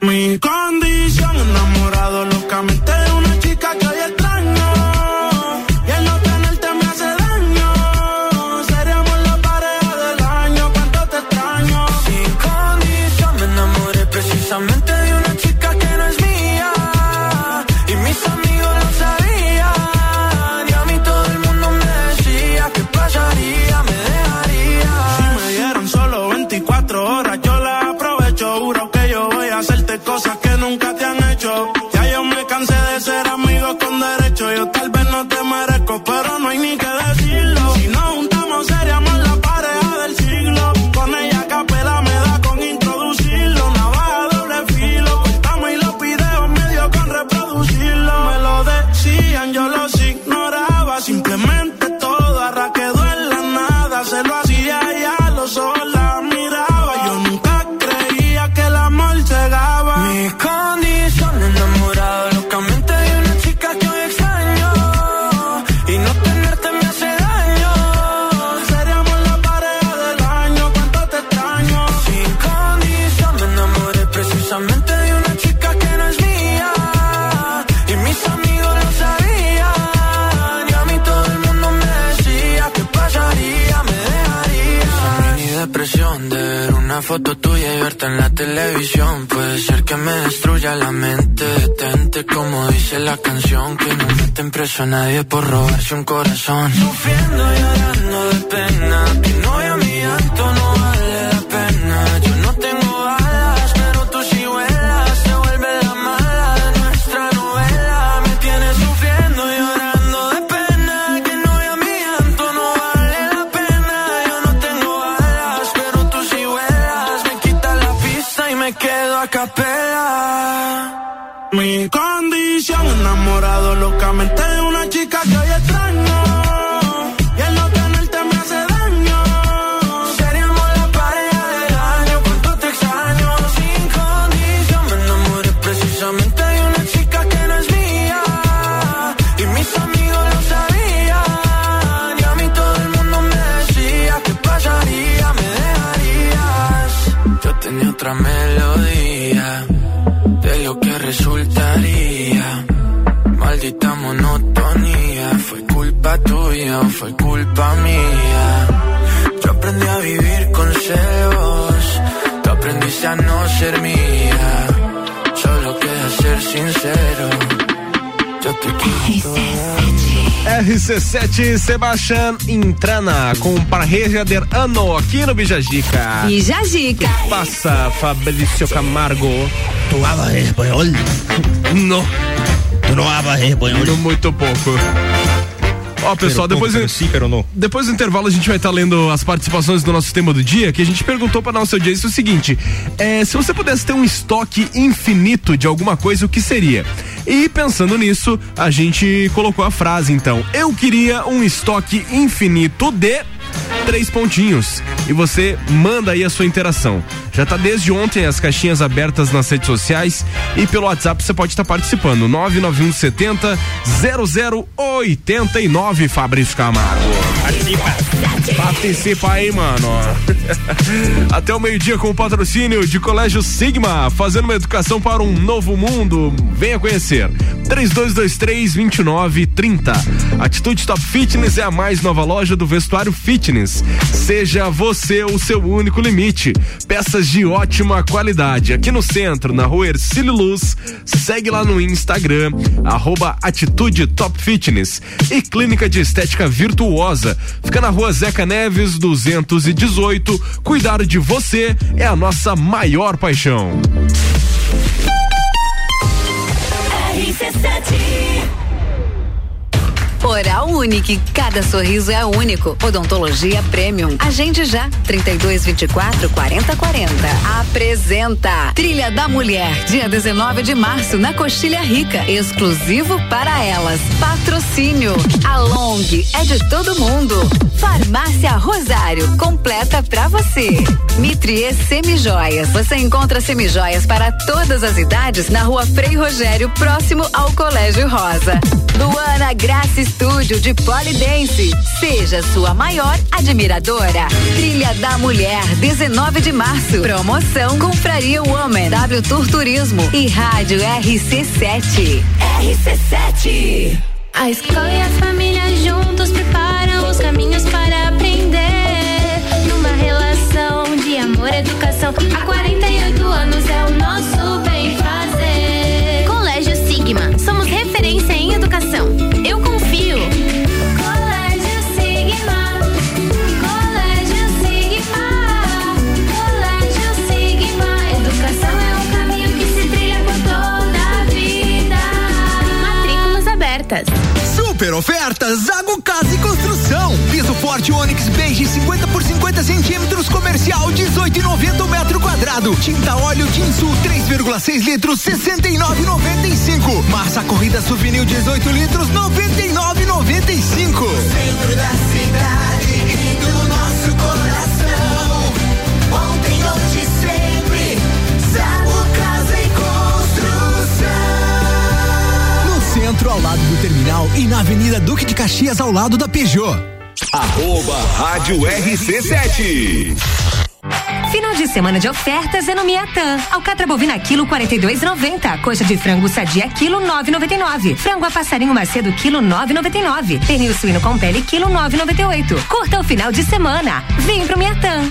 Speaker 15: Mi condición, enamorado locamente nadie por robarse un corazón.
Speaker 1: RC7 Sebastian Intrana com Parreja der Ano aqui no Bijagica.
Speaker 16: Bijagica.
Speaker 1: Passa, Fabrício Camargo?
Speaker 3: Tu hablas espanhol?
Speaker 1: Não.
Speaker 3: Tu não hablas espanhol?
Speaker 1: Muito pouco. Ó, pessoal,
Speaker 3: Pero
Speaker 1: depois,
Speaker 3: pouco, pero sí, pero no.
Speaker 1: depois do intervalo a gente vai estar lendo as participações do nosso tema do dia, que a gente perguntou para nossa audiência o seguinte: é, se você pudesse ter um estoque infinito de alguma coisa, o que seria? E pensando nisso, a gente colocou a frase então: eu queria um estoque infinito de três pontinhos. E você manda aí a sua interação. Já tá desde ontem as caixinhas abertas nas redes sociais e pelo WhatsApp você pode estar participando. 99170 0089 Fabrício Camargo. Participa. Participa aí, mano. Até o meio-dia com o patrocínio de Colégio Sigma, fazendo uma educação para um novo mundo. Venha conhecer. 3223-2930. Atitude Top Fitness é a mais nova loja do vestuário fitness. Seja você o seu único limite. Peças de ótima qualidade. Aqui no centro, na rua Ercílio Luz. Segue lá no Instagram, arroba Atitude Top Fitness. E Clínica de Estética Virtuosa. Fica na rua Zeca Neves, 218. Cuidar de você é a nossa maior paixão.
Speaker 8: Oral Unique, cada sorriso é único. Odontologia Premium. Agende já, 32 24 40 40. Apresenta Trilha da Mulher, dia 19 de março, na Coxilha Rica. Exclusivo para elas. Patrocínio. A Long é de todo mundo. Farmácia Rosário, completa pra você. Mitrie Semijoias. Você encontra semijoias para todas as idades na rua Frei Rogério, próximo ao Colégio Rosa. Luana Graça Estúdio de Polidense. Seja sua maior admiradora. Trilha da Mulher, 19 de março. Promoção Confraria Woman, W Tour Turismo e Rádio RC7. RC7.
Speaker 5: A escola e a família juntos preparam os caminhos para aprender. Numa relação de amor e educação. Há 48 anos é
Speaker 11: ofertas Zago Casa e Construção. Piso forte Onix Beige 50 por 50 centímetros comercial 18,90 o metro quadrado. Tinta óleo Tinsul 3,6 litros 69,95. Massa corrida Suvinil 18 litros 99,95.
Speaker 15: Centro da cidade e do nosso coração. Ontem, hoje, sempre. Zago Casa e Construção.
Speaker 11: No centro, ao lado do terminal e na Avenida Duque de Caxias, ao lado da Peugeot.
Speaker 9: Arroba Rádio RC7.
Speaker 10: Final de semana de ofertas é no Miatã. Alcatra bovina quilo 42,90. Coxa de frango sadia quilo 9,99. Frango a passarinho macedo quilo 9,99. Pernil suíno com pele quilo 9,98. Curta o final de semana. Vem pro Miatã.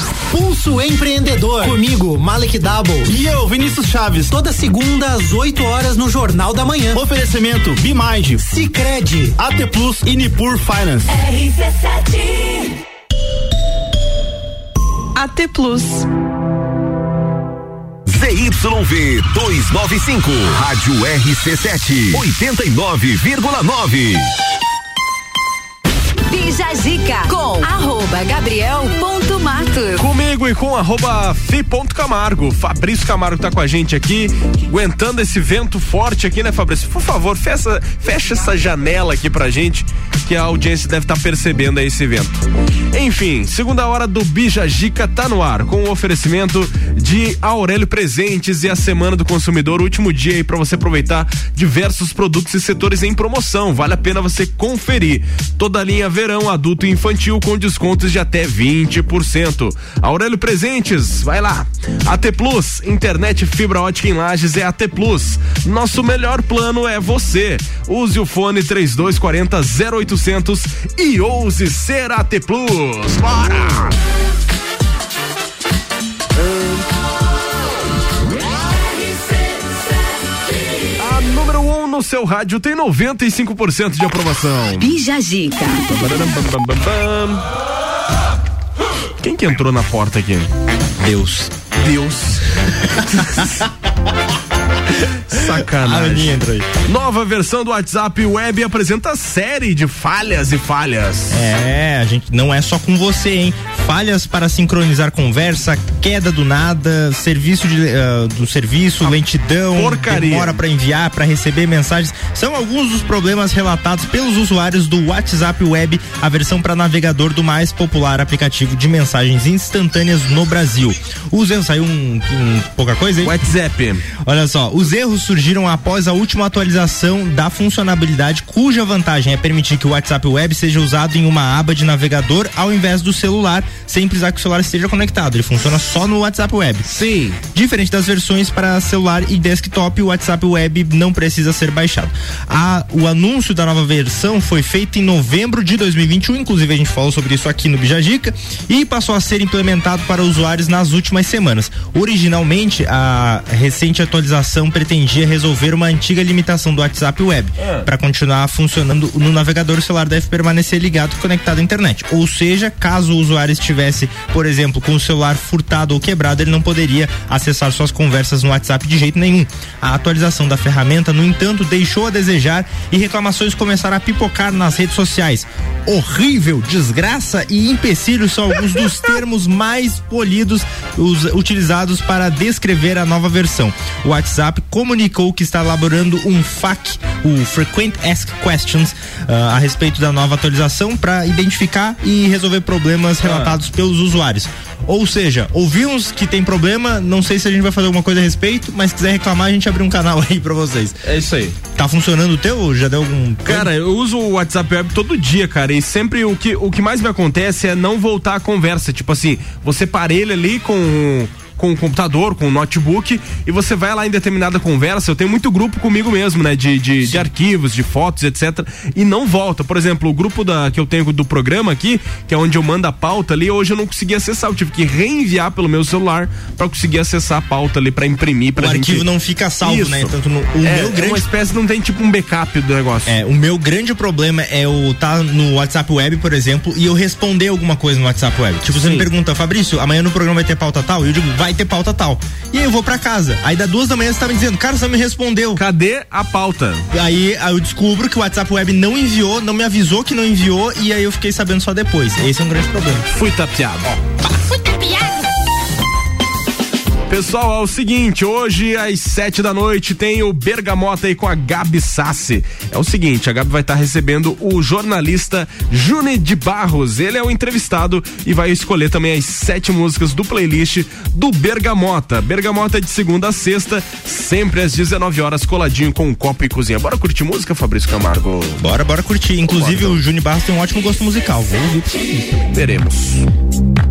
Speaker 17: Pulso Empreendedor. Comigo, Malek Double. E eu, Vinícius Chaves. Toda segunda às 8 horas no Jornal da Manhã. Oferecimento Bimind, Cicred, AT Plus e Nipur Finance.
Speaker 5: RC7
Speaker 18: AT Plus.
Speaker 19: ZYV 295, Rádio RC7, 89,9.
Speaker 8: Bija Zica com arroba.
Speaker 1: Comigo e com arroba fi.camargo. Fabrício Camargo tá com a gente aqui, aguentando esse vento forte aqui, né, Fabrício? Por favor, fecha, fecha essa janela aqui pra gente, que a audiência deve estar percebendo aí esse vento. Enfim, segunda hora do Bija Gica tá no ar, com o oferecimento de Aurélio Presentes e a Semana do Consumidor, último dia aí pra você aproveitar diversos produtos e setores em promoção. Vale a pena você conferir. Toda a linha verão, adulto e infantil com descontos de até 20%. Aurélio Presentes, vai lá. AT Plus, internet fibra ótica em Lages é AT Plus. Nosso melhor plano é você. Use o fone 3240 0800 e ouse ser AT Plus. Bora! No seu rádio tem 95% de aprovação.
Speaker 8: Bija Zica.
Speaker 1: Quem que entrou na porta aqui?
Speaker 3: Deus.
Speaker 1: Deus. Sacanagem.
Speaker 3: A entra aí.
Speaker 1: Nova versão do WhatsApp Web apresenta série de falhas e falhas.
Speaker 3: É, a gente não é só com você, hein? Falhas para sincronizar conversa, queda do nada, serviço de, ah, do serviço, lentidão,
Speaker 1: porcaria.
Speaker 3: demora para enviar, para receber mensagens, são alguns dos problemas relatados pelos usuários do WhatsApp Web, a versão para navegador do mais popular aplicativo de mensagens instantâneas no Brasil. Os erros saiu um, um pouca coisa, hein?
Speaker 1: WhatsApp.
Speaker 3: Olha só, os erros surgiram após a última atualização da funcionalidade, cuja vantagem é permitir que o WhatsApp Web seja usado em uma aba de navegador ao invés do celular, sem precisar que o celular esteja conectado. Ele funciona só no WhatsApp Web.
Speaker 1: Sim.
Speaker 3: Diferente das versões para celular e desktop, o WhatsApp Web não precisa ser baixado. A- o anúncio da nova versão foi feito em novembro de 2021, inclusive a gente falou sobre isso aqui no Bijagica, e passou a ser implementado para usuários nas últimas semanas. Originalmente, a recente atualização pretendia resolver uma antiga limitação do WhatsApp Web. Para continuar funcionando no navegador, o celular deve permanecer ligado e conectado à internet. Ou seja, caso o usuário estivesse, por exemplo, com o celular furtado ou quebrado, ele não poderia acessar suas conversas no WhatsApp de jeito nenhum. A atualização da ferramenta, no entanto, deixou a desejar e reclamações começaram a pipocar nas redes sociais. Horrível, desgraça e empecilho são alguns dos termos mais polidos os- utilizados para descrever a nova versão. O WhatsApp comunicou que está elaborando um FAQ, o Frequent Ask Questions, ah, a respeito da nova atualização para identificar e resolver problemas relatados pelos usuários. Ou seja, ouvimos que tem problema, não sei se a gente vai fazer alguma coisa a respeito, mas se quiser reclamar, a gente abre um canal aí pra vocês.
Speaker 1: É isso aí.
Speaker 3: Tá funcionando o teu? Já deu algum.
Speaker 1: Cara, eu uso o WhatsApp Web todo dia, cara, e sempre o que, o que mais me acontece é não voltar a conversa. Tipo assim, você parelha ali com com o computador, com o notebook, e você vai lá em determinada conversa. Eu tenho muito grupo comigo mesmo, né? De, de, de arquivos, de fotos, etc. E não volta. Por exemplo, o grupo da, que eu tenho do programa aqui, que é onde eu mando a pauta ali, hoje eu não consegui acessar. Eu tive que reenviar pelo meu celular pra conseguir acessar a pauta ali, pra imprimir. Pra
Speaker 3: O
Speaker 1: gente...
Speaker 3: arquivo não fica salvo,
Speaker 1: Isso.
Speaker 3: né? Tanto no, o
Speaker 1: é,
Speaker 3: meu
Speaker 1: é
Speaker 3: grande
Speaker 1: uma espécie, não tem tipo um backup do negócio.
Speaker 3: É, o meu grande problema é o tá no WhatsApp Web, por exemplo, e eu responder alguma coisa no WhatsApp Web. Tipo, você me pergunta, Fabrício, amanhã no programa vai ter pauta tal? E eu digo, vai vai ter pauta tal. E aí eu vou pra casa. Aí da duas da manhã você tá me dizendo, cara, você não me respondeu.
Speaker 1: Cadê a pauta?
Speaker 3: Aí, aí eu descubro que o WhatsApp Web não enviou, não me avisou que não enviou e aí eu fiquei sabendo só depois. Esse é um grande problema.
Speaker 1: Fui tapeado. Pessoal, é o seguinte, hoje às sete da noite tem o Bergamota aí com a Gabi Sassi. É o seguinte, a Gabi vai estar recebendo o jornalista Juni de Barros. Ele é o entrevistado e vai escolher também as sete músicas do playlist do Bergamota. Bergamota é de segunda a sexta, sempre às 19 horas, coladinho com um copo e cozinha. Bora curtir música, Fabrício Camargo?
Speaker 3: Bora, bora curtir. Inclusive o Juni Barros tem um ótimo gosto musical. Vou ouvir pra você.
Speaker 1: Veremos.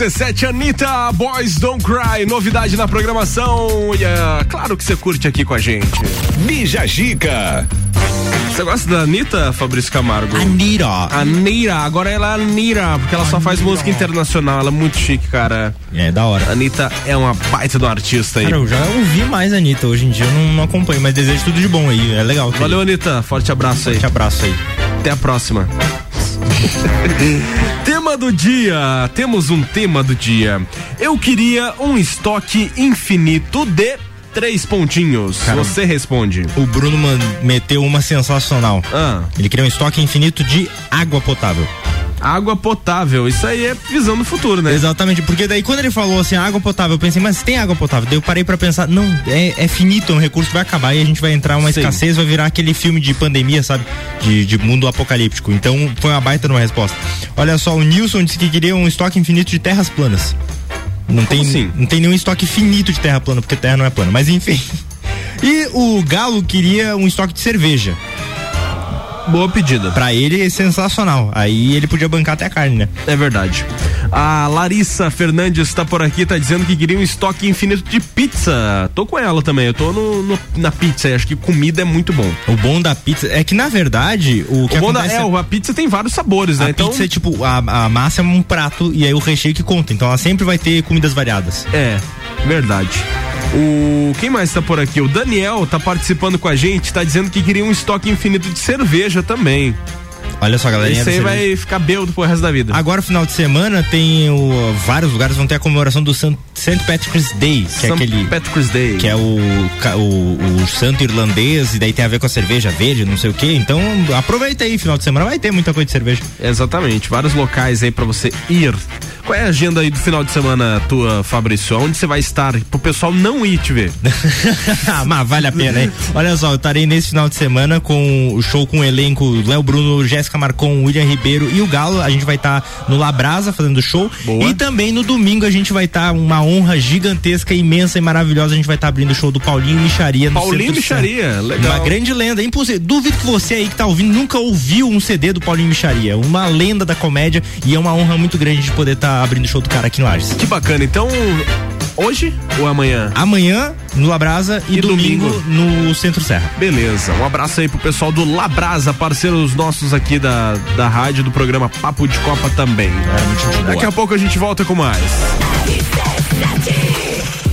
Speaker 1: RC7 Anitta, Boys Don't Cry, novidade na programação. E é claro que você curte aqui com a gente.
Speaker 9: Bija Gica.
Speaker 1: Você gosta da Anitta, Fabrício Camargo?
Speaker 3: Anitta.
Speaker 1: Anitta, agora ela é Anitta, porque ela só faz música internacional, ela é muito chique, cara.
Speaker 3: É, da hora.
Speaker 1: A Anitta é uma baita do artista aí.
Speaker 3: Cara, eu já ouvi mais a Anitta, hoje em dia eu não, não acompanho, mas desejo tudo de bom aí, é legal.
Speaker 1: Valeu, Anitta, forte abraço aí.
Speaker 3: Forte abraço aí.
Speaker 1: Até a próxima. tema do dia. Temos um tema do dia. Eu queria um estoque infinito de três pontinhos.
Speaker 3: Caramba.
Speaker 1: Você responde.
Speaker 3: O Bruno meteu uma sensacional.
Speaker 1: Ah.
Speaker 3: Ele queria um estoque infinito de água potável.
Speaker 1: Água potável. Isso aí é visão do futuro, né?
Speaker 3: Exatamente, porque daí quando ele falou assim, água potável, eu pensei, mas tem água potável? Daí eu parei pra pensar, não, é, é finito, é um recurso que vai acabar e a gente vai entrar uma
Speaker 1: Sim.
Speaker 3: escassez, vai virar aquele filme de pandemia, sabe? De, de mundo apocalíptico. Então foi uma baita numa resposta. Olha só, o Nilson disse que queria um estoque infinito de terras planas. Não tem,
Speaker 1: assim?
Speaker 3: não tem nenhum estoque finito de terra plana, porque terra não é plana, mas enfim. E o Galo queria um estoque de cerveja.
Speaker 1: Boa pedida.
Speaker 3: Pra ele é sensacional. Aí ele podia bancar até a carne, né?
Speaker 1: É verdade. A Larissa Fernandes está por aqui, tá dizendo que queria um estoque infinito de pizza. Tô com ela também, eu tô no, no- na pizza e acho que comida é muito bom.
Speaker 3: O bom da pizza é que, na verdade, o que
Speaker 1: o bom da,
Speaker 3: acontece
Speaker 1: é, o- a pizza tem vários sabores, né?
Speaker 3: A
Speaker 1: então,
Speaker 3: pizza é tipo, a, a massa é um prato e aí o recheio que conta. Então ela sempre vai ter comidas variadas.
Speaker 1: É, verdade. O quem mais tá por aqui? O Daniel tá participando com a gente, tá dizendo que queria um estoque infinito de cerveja também.
Speaker 3: Olha só, galerinha.
Speaker 1: Isso aí vai ficar bêbado pro resto da vida.
Speaker 3: Agora, final de semana, tem o, vários lugares vão ter a comemoração do St. St. Patrick's Day, que é
Speaker 1: St.
Speaker 3: aquele.
Speaker 1: Patrick's Day.
Speaker 3: Que é o, o, o santo irlandês, e daí tem a ver com a cerveja verde, não sei o que. Então, aproveita aí, final de semana vai ter muita coisa de cerveja.
Speaker 1: Exatamente, vários locais aí pra você ir. Qual é a agenda aí do final de semana tua, Fabrício? Onde você vai estar? Pro pessoal não ir te ver.
Speaker 3: Ah, Mas vale a pena, hein? Olha só, eu estarei nesse final de semana com o show com o elenco Léo Bruno, Jéssica Marcon, William Ribeiro e o Galo. A gente vai estar no Labrasa fazendo show. E também no domingo a gente vai estar uma honra gigantesca, imensa e maravilhosa. A gente vai estar abrindo o show do Paulinho Micharia no
Speaker 1: Paulinho. Micharia, legal.
Speaker 3: Uma grande lenda, é impossível. Duvido que você aí que tá ouvindo nunca ouviu um CD do Paulinho Micharia. Uma lenda da comédia e é uma honra muito grande de poder estar abrindo o show do cara aqui em Lages.
Speaker 1: Que bacana. Então, hoje ou amanhã?
Speaker 3: Amanhã no Labrasa e,
Speaker 1: E
Speaker 3: domingo,
Speaker 1: domingo?
Speaker 3: no Centro Serra.
Speaker 1: Beleza, um abraço aí pro pessoal do Labrasa, parceiros nossos aqui da, da rádio, do programa Papo de Copa também. Daqui a pouco a gente volta com mais sete.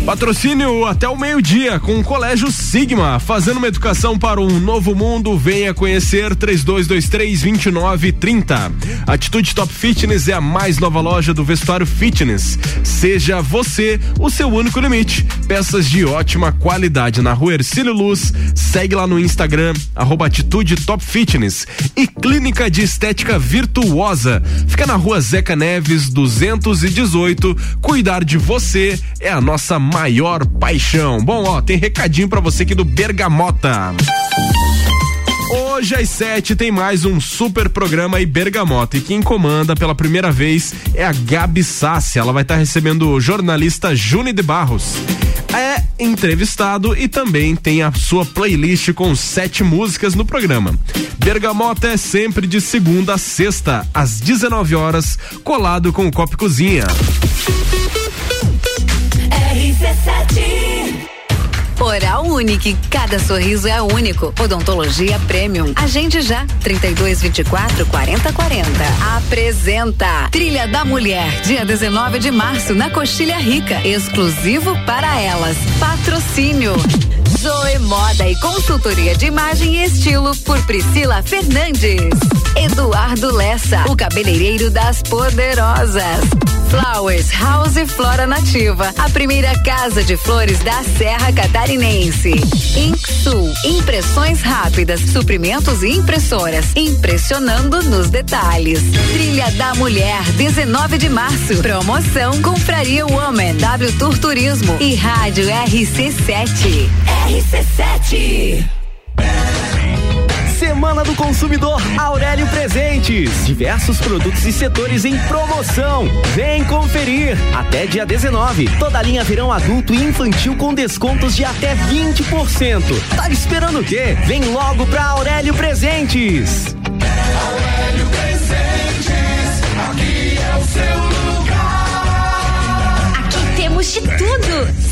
Speaker 1: Patrocínio até o meio-dia com o Colégio Sigma, fazendo uma educação para um novo mundo. Venha conhecer 3223-2930. Atitude Top Fitness é a mais nova loja do vestuário fitness. Seja você o seu único limite. Peças de ótima qualidade na rua Ercílio Luz. Segue lá no Instagram, arroba Atitude Top Fitness. E Clínica de Estética Virtuosa. Fica na rua Zeca Neves, 218. Cuidar de você é a nossa maior paixão. Bom, ó, tem recadinho pra você aqui do Bergamota. Hoje às sete tem mais um super programa aí Bergamota e quem comanda pela primeira vez é a Gabi Sassi. Ela vai estar recebendo o jornalista Juni de Barros. É entrevistado e também tem a sua playlist com sete músicas no programa. Bergamota é sempre de segunda a sexta, às 19 horas, colado com o Copo Cozinha.
Speaker 8: Oral Unique, cada sorriso é único. Odontologia Premium. Agende já, 3224 4040. Apresenta Trilha da Mulher, dia 19 de março, na Coxilha Rica. Exclusivo para elas. Patrocínio. Zoe Moda e Consultoria de Imagem e Estilo por Priscila Fernandes. Eduardo Lessa, o cabeleireiro das poderosas. Flowers House Flora Nativa, a primeira casa de flores da Serra Catarinense. Inksul, impressões rápidas, suprimentos e impressoras, impressionando nos detalhes. Trilha da Mulher, 19 de março. Promoção Confraria Woman, W Tour Turismo e Rádio RC7. RC7.
Speaker 20: Semana do Consumidor Aurélio Presentes. Diversos produtos e setores em promoção. Vem conferir. Até dia 19. Toda linha verão adulto e infantil com descontos de até 20%. Tá esperando o quê? Vem logo pra Aurélio Presentes.
Speaker 21: Aurélio Presentes, aqui é o seu lugar.
Speaker 22: de tudo.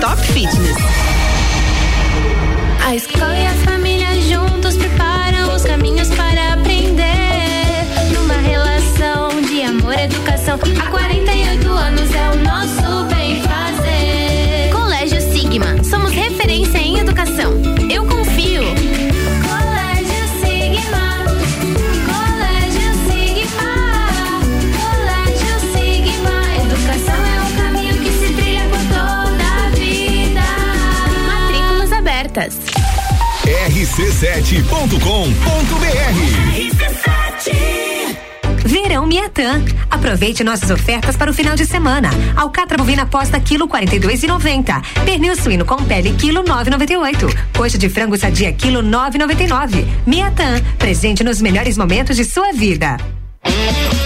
Speaker 18: Top Fitness.
Speaker 5: A escola e a família juntos preparam os caminhos para aprender. Numa relação de amor e educação, há 48 anos é o nosso bem fazer. Colégio Sigma, somos referência em educação. Matrículas abertas.
Speaker 9: rc7.com.br
Speaker 10: Verão Miatã. Aproveite nossas ofertas para o final de semana. Alcatra bovina posta quilo 42,90. Pernil suíno com pele quilo 9,98. Coxa de frango sadia quilo 9,99. Miatã, presente nos melhores momentos de sua vida.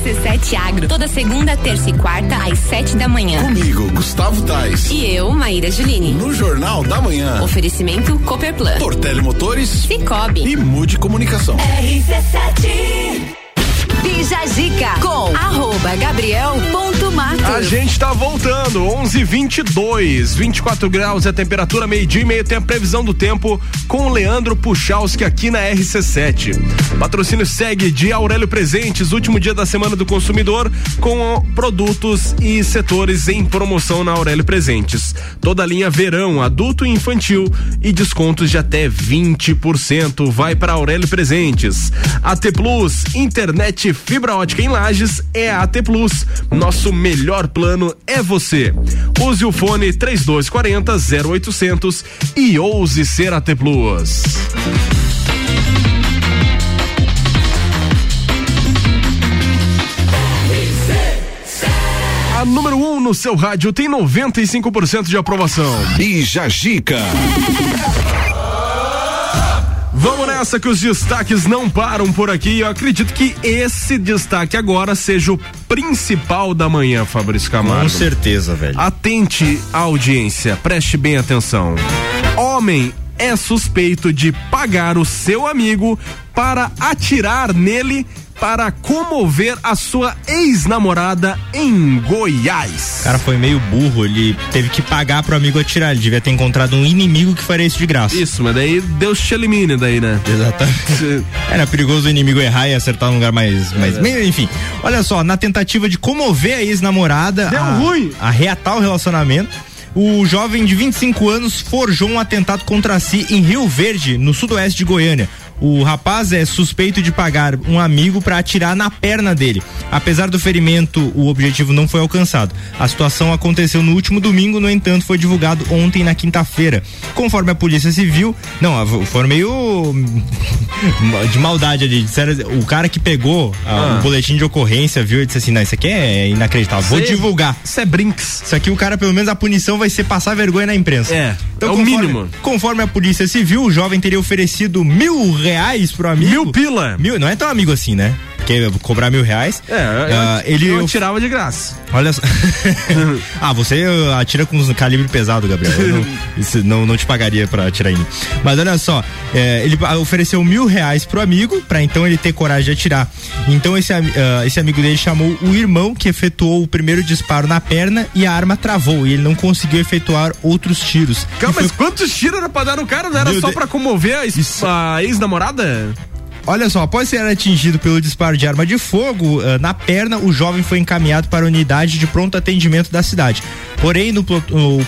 Speaker 22: RC7 Agro, toda segunda, terça e quarta, às sete da manhã.
Speaker 23: Comigo, Gustavo Tais.
Speaker 22: E eu, Maíra Juline.
Speaker 23: No Jornal da Manhã.
Speaker 22: Oferecimento Copperplan.
Speaker 23: Portele Motores.
Speaker 22: Cicobi.
Speaker 23: E Mude Comunicação.
Speaker 22: RC7.
Speaker 8: Bija Zica com arroba gabriel.matos.
Speaker 1: A gente tá voltando, 11 22 24 graus é a temperatura, meio-dia e meio tem a previsão do tempo com Leandro Puchalski aqui na RC7. Patrocínio segue de Aurélio Presentes, último dia da semana do consumidor, com produtos e setores em promoção na Aurélio Presentes. Toda linha verão, adulto e infantil e descontos de até 20%. Vai para Aurélio Presentes. AT Plus, internet fibra ótica em Lages é AT Plus. Nosso melhor plano é você. Use o fone 3240 0800 e ouse ser AT Plus. A número 1 um no seu rádio tem 95% de aprovação.
Speaker 9: Bija Gica.
Speaker 1: Vamos nessa que os destaques não param por aqui. Eu acredito que esse destaque agora seja o principal da manhã, Fabrício Camargo.
Speaker 3: Com certeza, velho.
Speaker 1: Atente à audiência, preste bem atenção. Homem é suspeito de pagar o seu amigo para atirar nele para comover a sua ex-namorada em Goiás.
Speaker 3: O cara foi meio burro, ele teve que pagar pro amigo atirar. Ele devia ter encontrado um inimigo que faria isso de graça.
Speaker 1: Isso, mas daí Deus te elimine daí, né?
Speaker 3: Exatamente. Era perigoso o inimigo errar e acertar num lugar mais. mais...
Speaker 1: É.
Speaker 3: Enfim, olha só, na tentativa de comover a ex-namorada.
Speaker 1: Deu
Speaker 3: a,
Speaker 1: ruim.
Speaker 3: A reatar o relacionamento. O jovem de 25 anos forjou um atentado contra si em Rio Verde, no sudoeste de Goiânia. O rapaz é suspeito de pagar um amigo para atirar na perna dele. Apesar do ferimento, o objetivo não foi alcançado. A situação aconteceu no último domingo, no entanto, foi divulgado ontem na quinta-feira. Conforme a Polícia Civil, não, foram meio de maldade ali. Disseram, o cara que pegou ah, o boletim de ocorrência viu e disse assim: "Não, isso aqui é inacreditável. Vou
Speaker 1: aí-
Speaker 3: divulgar.
Speaker 1: Isso é brinks.
Speaker 3: Isso aqui o cara pelo menos a punição vai ser passar vergonha na imprensa.
Speaker 1: É, é o
Speaker 3: conforme-
Speaker 1: mínimo.
Speaker 3: Conforme a polícia civil, o jovem teria oferecido mil reais pro amigo.
Speaker 1: Mil pila?
Speaker 3: Mil, não é tão amigo assim, né? Porque cobrar mil reais.
Speaker 1: É, eu,
Speaker 3: ah, ele
Speaker 1: eu tirava de graça.
Speaker 3: Olha só. ah, você uh, atira com um calibre pesado, Gabriel. Não, isso não, não te pagaria pra atirar em mim. Mas olha só, é, ele ah, ofereceu mil reais pro amigo, pra então ele ter coragem de atirar. Então esse, ah, esse amigo dele chamou o irmão que efetuou o primeiro disparo na perna e a arma travou e ele não conseguiu efetuar outros tiros.
Speaker 1: Calma,
Speaker 3: foi-
Speaker 1: mas quantos tiros era pra dar no cara? Não era
Speaker 3: Meu
Speaker 1: só
Speaker 3: Deus.
Speaker 1: pra comover a, a ex-namorada?
Speaker 3: Olha só, após ser atingido pelo disparo de arma de fogo ah, na perna, o jovem foi encaminhado para a unidade de pronto atendimento da cidade. Porém, no,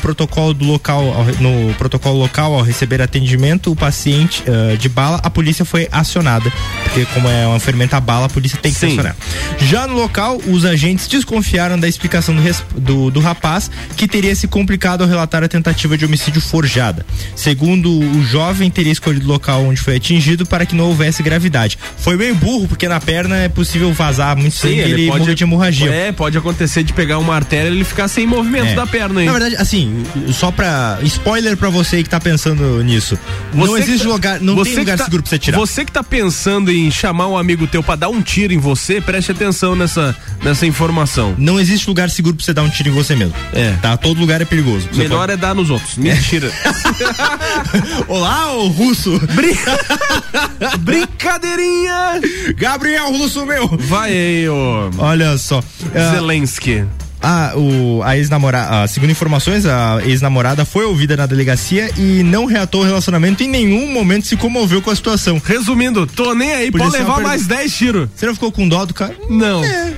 Speaker 3: protocolo do local, no protocolo local, ao receber atendimento, o paciente ah, de bala, a polícia foi acionada, porque como é uma fermenta a bala, a polícia tem que
Speaker 1: Sim.
Speaker 3: acionar. Já no local, os agentes desconfiaram da explicação do, do, do rapaz, que teria se complicado ao relatar a tentativa de homicídio forjada. Segundo o jovem, teria escolhido o local onde foi atingido para que não houvesse gravidade. Foi meio burro, porque na perna é possível vazar muito sangue e ele, morrer de hemorragia.
Speaker 1: É, pode acontecer de pegar uma artéria e ele ficar sem movimento
Speaker 3: É.
Speaker 1: da perna aí.
Speaker 3: Na verdade, assim, só pra. Spoiler pra você aí que tá pensando nisso. não
Speaker 1: Você que
Speaker 3: existe
Speaker 1: tá-
Speaker 3: lugar, não
Speaker 1: você
Speaker 3: tem lugar
Speaker 1: tá-
Speaker 3: seguro pra você tirar.
Speaker 1: Você que tá pensando em chamar um amigo teu pra dar um tiro em você, preste atenção nessa, nessa informação.
Speaker 3: Não existe lugar seguro pra você dar um tiro em você mesmo.
Speaker 1: É.
Speaker 3: Tá? Todo lugar é perigoso.
Speaker 1: Melhor
Speaker 3: pode-
Speaker 1: é dar nos outros. Mentira.
Speaker 3: Olá, ô russo!
Speaker 1: Brincadeirinha!
Speaker 3: Gabriel Russo, meu!
Speaker 1: Vai aí, ô.
Speaker 3: Olha só. ah,
Speaker 1: Zelensky.
Speaker 3: A, o, a ex-namorada, segundo informações, a ex-namorada foi ouvida na delegacia e não reatou o relacionamento em nenhum momento se comoveu com a situação.
Speaker 1: Resumindo, tô nem aí, pode levar
Speaker 3: pergu-
Speaker 1: mais 10 tiros.
Speaker 3: Você não ficou com dó do cara?
Speaker 1: Não.
Speaker 3: É,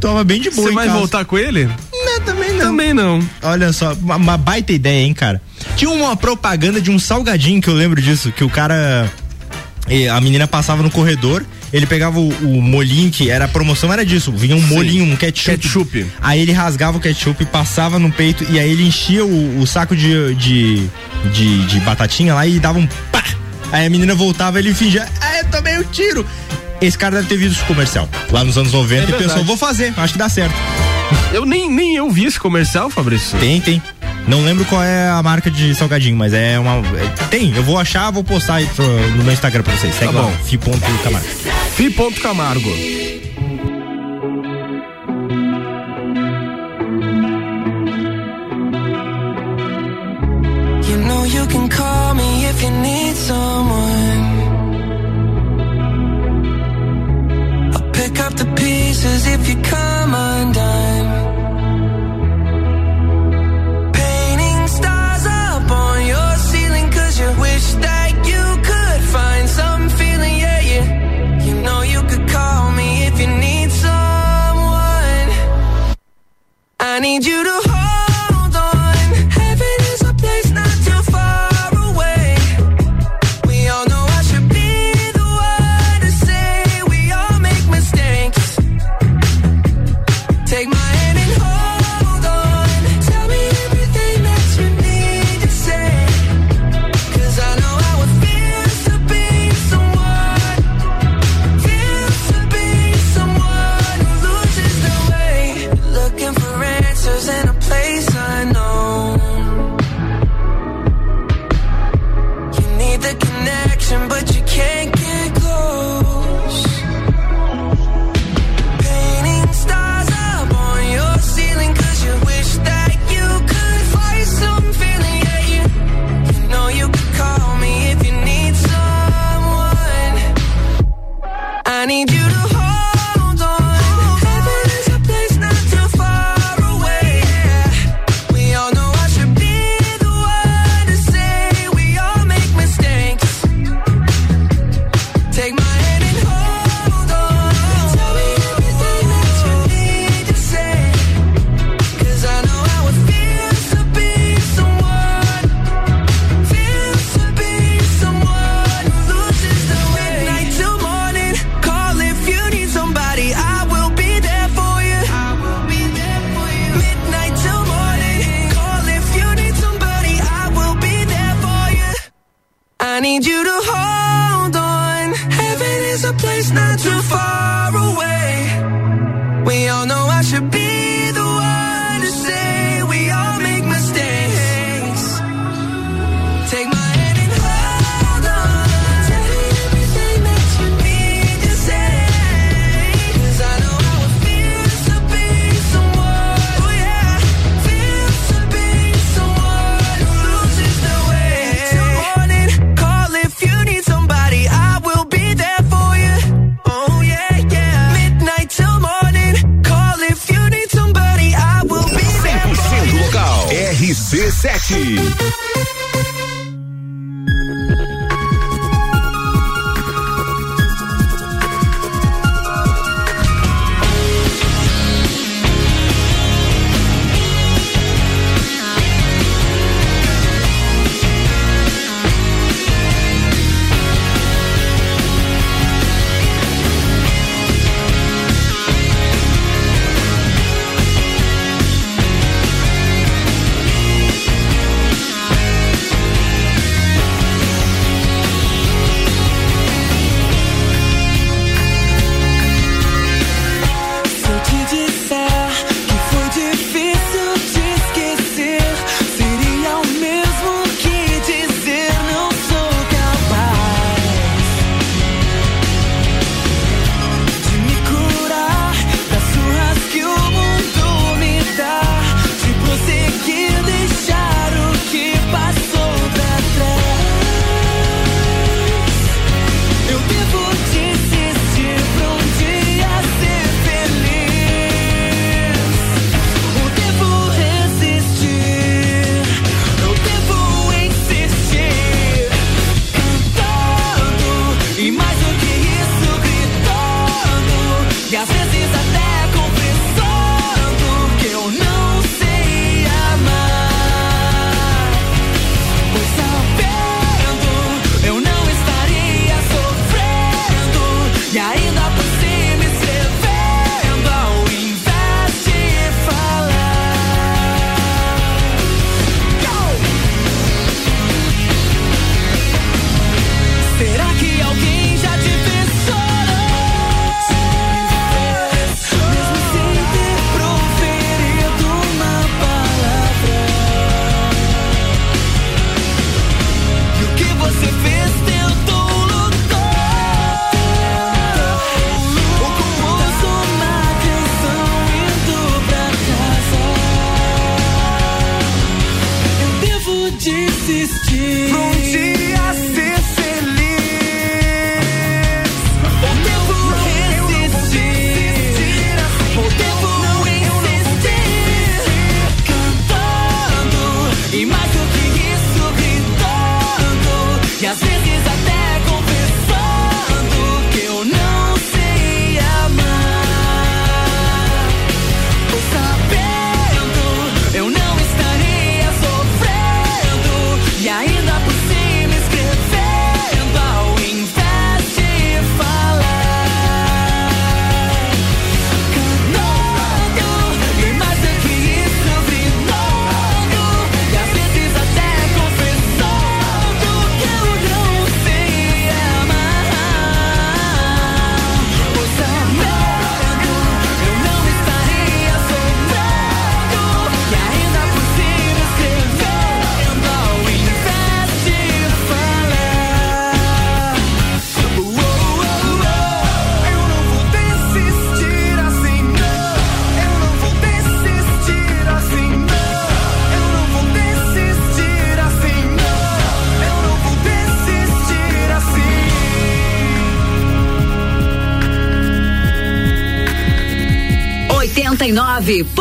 Speaker 3: tava bem de boa.
Speaker 1: Você vai
Speaker 3: casa.
Speaker 1: voltar com ele?
Speaker 3: Não, também não.
Speaker 1: Também não.
Speaker 3: Olha só, uma, uma baita ideia, hein, cara. Tinha uma propaganda de um salgadinho que eu lembro disso, que o cara. A menina passava no corredor, ele pegava o, o molhinho, que era a promoção, era disso. Vinha um molhinho, um ketchup.
Speaker 1: Ketchup.
Speaker 3: Aí ele rasgava o ketchup, passava no peito e aí ele enchia o, o saco de, de, de, de batatinha lá e dava um pá! Aí a menina voltava ele fingia, ah, eu tomei um tiro. Esse cara deve ter visto esse comercial lá nos anos 90
Speaker 1: É
Speaker 3: e
Speaker 1: verdade.
Speaker 3: pensou, vou fazer, acho que dá certo.
Speaker 1: Eu nem, nem eu vi esse comercial, Fabrício.
Speaker 3: Tem, tem. Não lembro qual é a marca de salgadinho, mas é uma. é- tem, eu vou achar, vou postar aí pro- no meu Instagram pra vocês. Segue
Speaker 1: Tá
Speaker 3: lá,
Speaker 1: bom.
Speaker 3: fi.camargo.
Speaker 1: Fi.camargo.
Speaker 24: You know you can call me if you need someone. I'll pick up the pieces if you come undone. I need you to
Speaker 8: 89.9.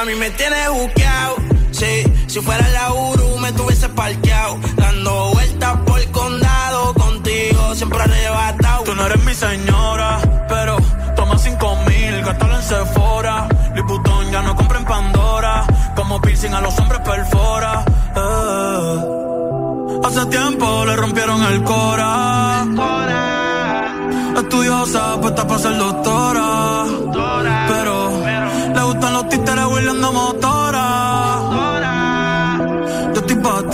Speaker 24: Mami, me tienes buqueado. Sí, si fuera la Uru, me tuviese parqueado. Dando vueltas por el condado. Contigo siempre arrebatado.
Speaker 21: Tú no eres mi señora, pero toma cinco mil, gástalo en Sephora. Liputón ya no compra en Pandora, como piercing a los hombres perfora. Eh. Hace tiempo le rompieron el cora. Estudiosa, puesta para ser doctora.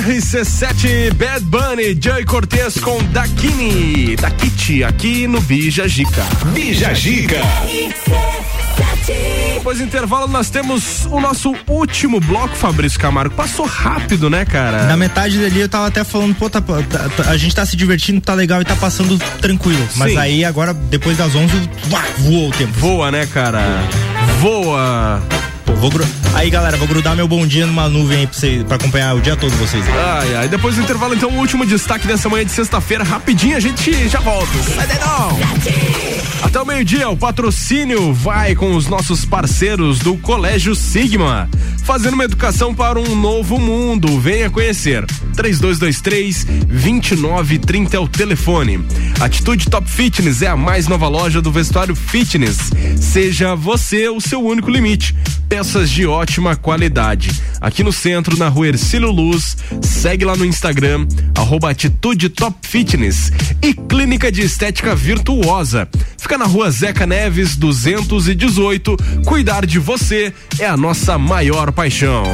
Speaker 1: RC7 Bad Bunny, Joey Cortez com Dakini, Dakiti, aqui no Bija Gica.
Speaker 9: Bija Gica.
Speaker 1: Depois do intervalo, nós temos o nosso último bloco, Fabrício Camargo. Passou rápido, né, cara?
Speaker 3: Na metade dali eu tava até falando, pô, tá- tá- tá- a gente tá se divertindo, tá legal e tá passando tranquilo. Mas
Speaker 1: Sim.
Speaker 3: aí agora, depois das 11, uá, voou o tempo.
Speaker 1: Voa, né, cara? Voa.
Speaker 3: Vou gru- Aí, galera, vou grudar meu bom dia numa nuvem aí pra, pra acompanhar o dia todo vocês.
Speaker 1: Ai, ai. Depois do intervalo, então, o último destaque dessa manhã de sexta-feira. Rapidinho, a gente já volta. Sai daí não. Até o meio-dia, o patrocínio vai com os nossos parceiros do Colégio Sigma. Fazendo uma educação para um novo mundo. Venha conhecer. 3223 2930 é o telefone. Atitude Top Fitness é a mais nova loja do vestuário fitness. Seja você o seu único limite. Peças de ótima qualidade. Aqui no centro, na rua Ercílio Luz. Segue lá no Instagram, arroba Atitude Top Fitness. E Clínica de Estética Virtuosa. Fica na rua Zeca Neves, 218. Cuidar de você é a nossa maior paixão.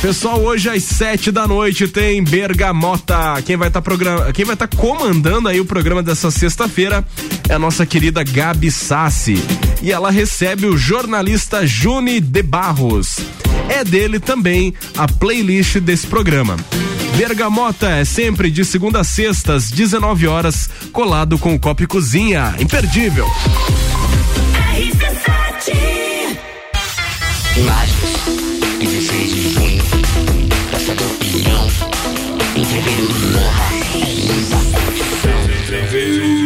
Speaker 1: Pessoal, hoje às sete da noite tem Bergamota. Quem vai estar programa... quem vai estar comandando aí o programa dessa sexta-feira é a nossa querida Gabi Sassi. E ela recebe o jornalista Juni de Barros. É dele também a playlist desse programa. Bergamota é sempre de segunda a sexta às 19 horas, colado com o Copo e Cozinha. Imperdível.
Speaker 25: Imagens, 16
Speaker 26: de junho, Praça do linda.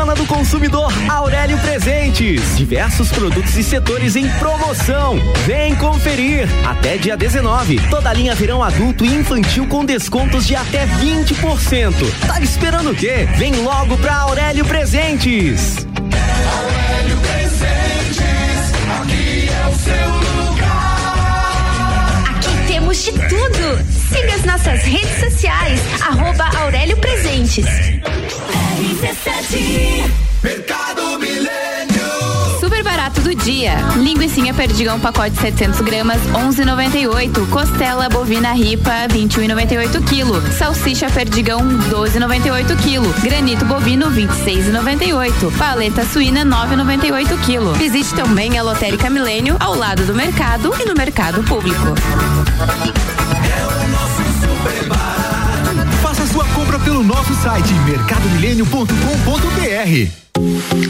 Speaker 20: Semana do Consumidor Aurélio Presentes. Diversos produtos e setores em promoção. Vem conferir. Até dia 19. Toda linha verão adulto e infantil com descontos de até 20%. Tá esperando o quê? Vem logo pra Aurélio Presentes.
Speaker 27: Aurélio Presentes, aqui é o seu lugar.
Speaker 28: Aqui temos de tudo. Siga as nossas redes sociais, arroba Aurélio Presentes.
Speaker 27: Mercado Milênio.
Speaker 5: Super barato do dia. Linguiça perdigão pacote 700 gramas 11,98. Costela bovina ripa 21,98 kg. Salsicha perdigão 12,98 kg. Granito bovino 26,98. Paleta suína 9,98 kg. Visite também a Lotérica Milênio ao lado do mercado e no mercado público.
Speaker 29: Nosso site mercadomilênio.com.br.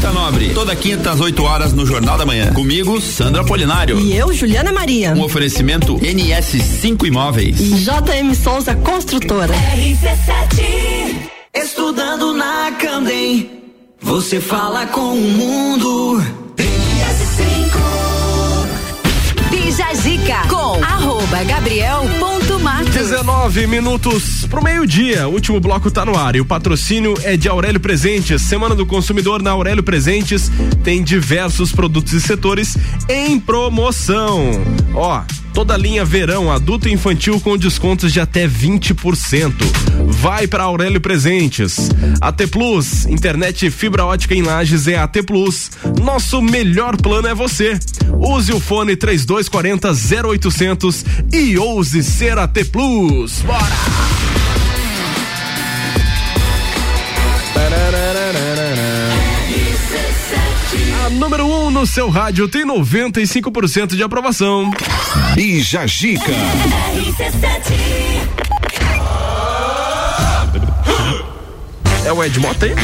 Speaker 30: Quinta Nobre, toda quinta às 8 horas no Jornal da Manhã. Comigo, Sandra Polinário.
Speaker 31: E eu, Juliana Maria.
Speaker 30: Um oferecimento NS5 Imóveis.
Speaker 31: E JM Souza Construtora.
Speaker 29: RC7 Estudando na Candem, você fala com o mundo.
Speaker 32: Bija Zica com arroba gabriel.matos.
Speaker 1: 19 minutos pro meio-dia. Último bloco tá no ar e o patrocínio é de Aurélio Presentes. Semana do Consumidor na Aurélio Presentes tem diversos produtos e setores em promoção. Ó, toda linha verão adulto e infantil com descontos de até 20%. Vai para Aurélio Presentes. AT Plus, internet fibra ótica em Lages é AT Plus. Nosso melhor plano é você. Use o fone 3240 0800 e ouse ser AT Plus. Bora! Número 1 um no seu rádio tem 95% de aprovação.
Speaker 9: Bija Gica.
Speaker 1: É o Ed Mota aí?